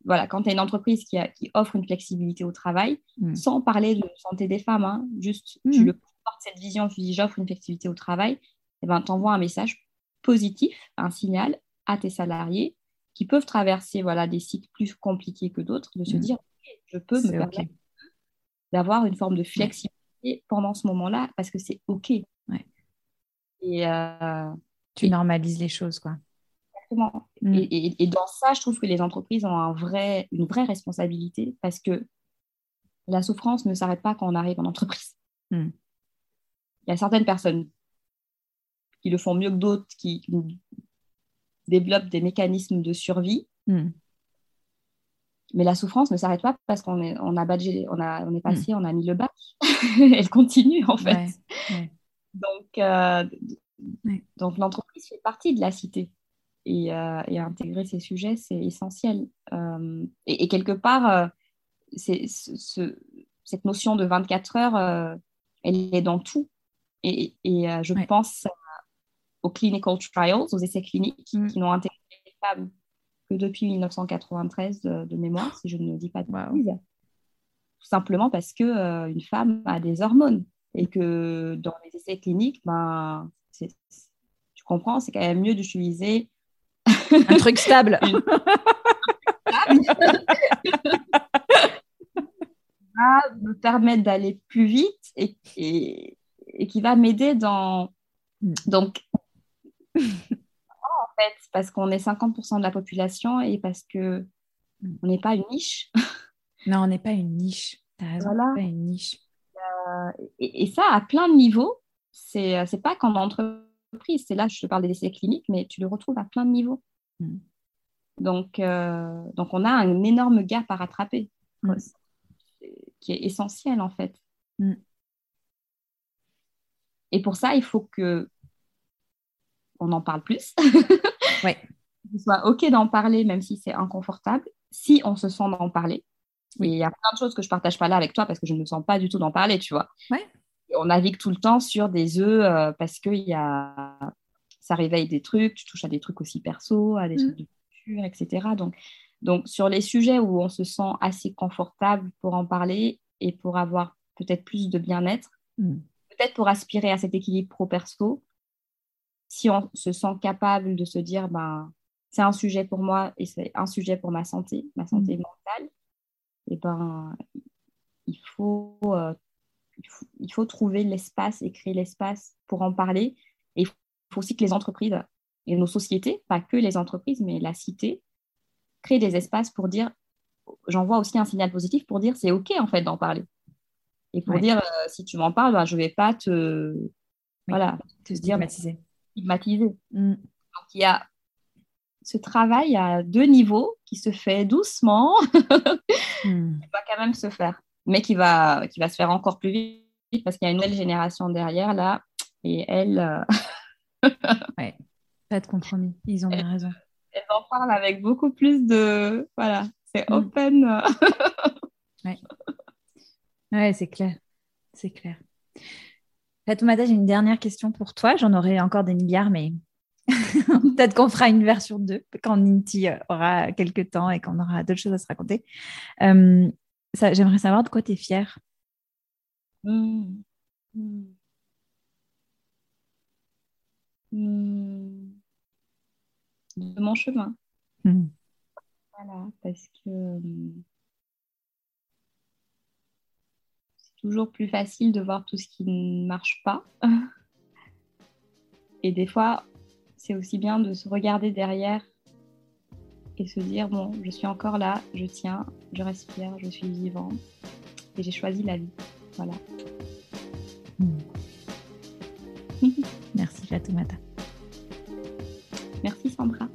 Voilà, quand tu as une entreprise qui, qui, offre une flexibilité au travail, Mm. sans parler de santé des femmes, hein, juste Mm. tu le portes cette vision, tu dis j'offre une flexibilité au travail, et ben, tu envoies un message positif, un signal à tes salariés qui peuvent traverser voilà, des sites plus compliqués que d'autres, de se Mm. dire je peux me permettre d'avoir une forme de flexibilité pendant ce moment-là parce que c'est OK. Ouais. Et, euh, Tu Et- normalises les choses, quoi. exactement. Mm. Et, et- et dans ça, je trouve que les entreprises ont un vrai, une vraie responsabilité parce que la souffrance ne s'arrête pas quand on arrive en entreprise. Mm. Il y a certaines personnes qui le font mieux que d'autres, qui, qui développent des mécanismes de survie. Mm. Mais la souffrance ne s'arrête pas parce qu'on est, on a badgé, on, a, on est passé, on a mis le bac. [LAUGHS] Elle continue en fait. Ouais, ouais. Donc, euh, Ouais. donc l'entreprise fait partie de la cité. Et, euh, et intégrer ces sujets, c'est essentiel. Euh, et, et quelque part, c'est, ce- ce- cette notion de 24 heures, elle est dans tout. Et, et, je pense aux clinical trials, aux essais cliniques, Mm. qui n'ont intégré les femmes que depuis 1993 de, de mémoire, si je ne dis pas de Wow. bêtises. Tout simplement parce que euh, une femme a des hormones et que dans les essais cliniques, ben, tu comprends, c'est quand même mieux d'utiliser Un truc stable. [LAUGHS] va me permettre d'aller plus vite et, et, et qui va m'aider dans. Mm. Donc, fait, parce qu'on est 50% de la population et parce que on n'est pas une niche. [LAUGHS] Non, on n'est pas une niche. T'as raison, Voilà. on n'est pas une niche. Et, et ça, à plein de niveaux, c'est c'est pas qu'en entreprise, c'est là, je te parle des essais cliniques, mais tu le retrouves à plein de niveaux. Mm. Donc, euh, donc, on a un énorme gap à rattraper, Mm. qui est essentiel en fait. Mm. Et pour ça, il faut que on en parle plus. [LAUGHS] Ouais. Que ce soit OK d'en parler, même si c'est inconfortable, si on se sent d'en parler. Oui. Il y a plein de choses que je partage pas là avec toi parce que je ne me sens pas du tout d'en parler, tu vois. Ouais. On navigue tout le temps sur des œufs euh, parce que il y a... ça réveille des trucs, tu touches à des trucs aussi perso, à des Mm. trucs de culture, etc. Donc, donc, sur les sujets où on se sent assez confortable pour en parler et pour avoir peut-être plus de bien-être, Mm. peut-être pour aspirer à cet équilibre pro-perso, si on se sent capable de se dire, ben, c'est un sujet pour moi et c'est un sujet pour ma santé, ma santé mentale, et ben, il faut, euh, il faut, il faut trouver l'espace et créer l'espace pour en parler. Et il faut aussi que les entreprises et nos sociétés, pas que les entreprises, mais la cité, créent des espaces pour dire, j'envoie aussi un signal positif pour dire c'est OK en fait d'en parler. Et pour Ouais. dire, euh, si tu m'en parles, ben, je ne vais pas te, voilà, Te stigmatiser. Stigmatiser. Mm. Donc, il y a ce travail à deux niveaux qui se fait doucement, [LAUGHS] Mm. qui va quand même se faire, mais qui va, qui va se faire encore plus vite parce qu'il y a une nouvelle génération derrière là, et elle, euh, [LAUGHS] Pas de compromis. Ils ont bien raison. elle en parle avec beaucoup plus de, voilà, c'est Mm. open. [LAUGHS] euh. Ouais, c'est clair. C'est clair. Fatoumata, j'ai une dernière question pour toi. J'en aurai encore des milliards, mais [LAUGHS] peut-être qu'on fera une version 2 quand Ninti euh, aura quelques temps et qu'on aura d'autres choses à se raconter. Euh, J'aimerais savoir de quoi tu es fière. Mm. Mm. Mm. De mon chemin. Voilà, parce que euh, c'est toujours plus facile de voir tout ce qui ne marche pas. [LAUGHS] Et des fois, c'est aussi bien de se regarder derrière et se dire, bon, je suis encore là, je tiens, je respire, je suis vivant et j'ai choisi la vie. Voilà. [LAUGHS] Merci Fatoumata. Merci Sandra.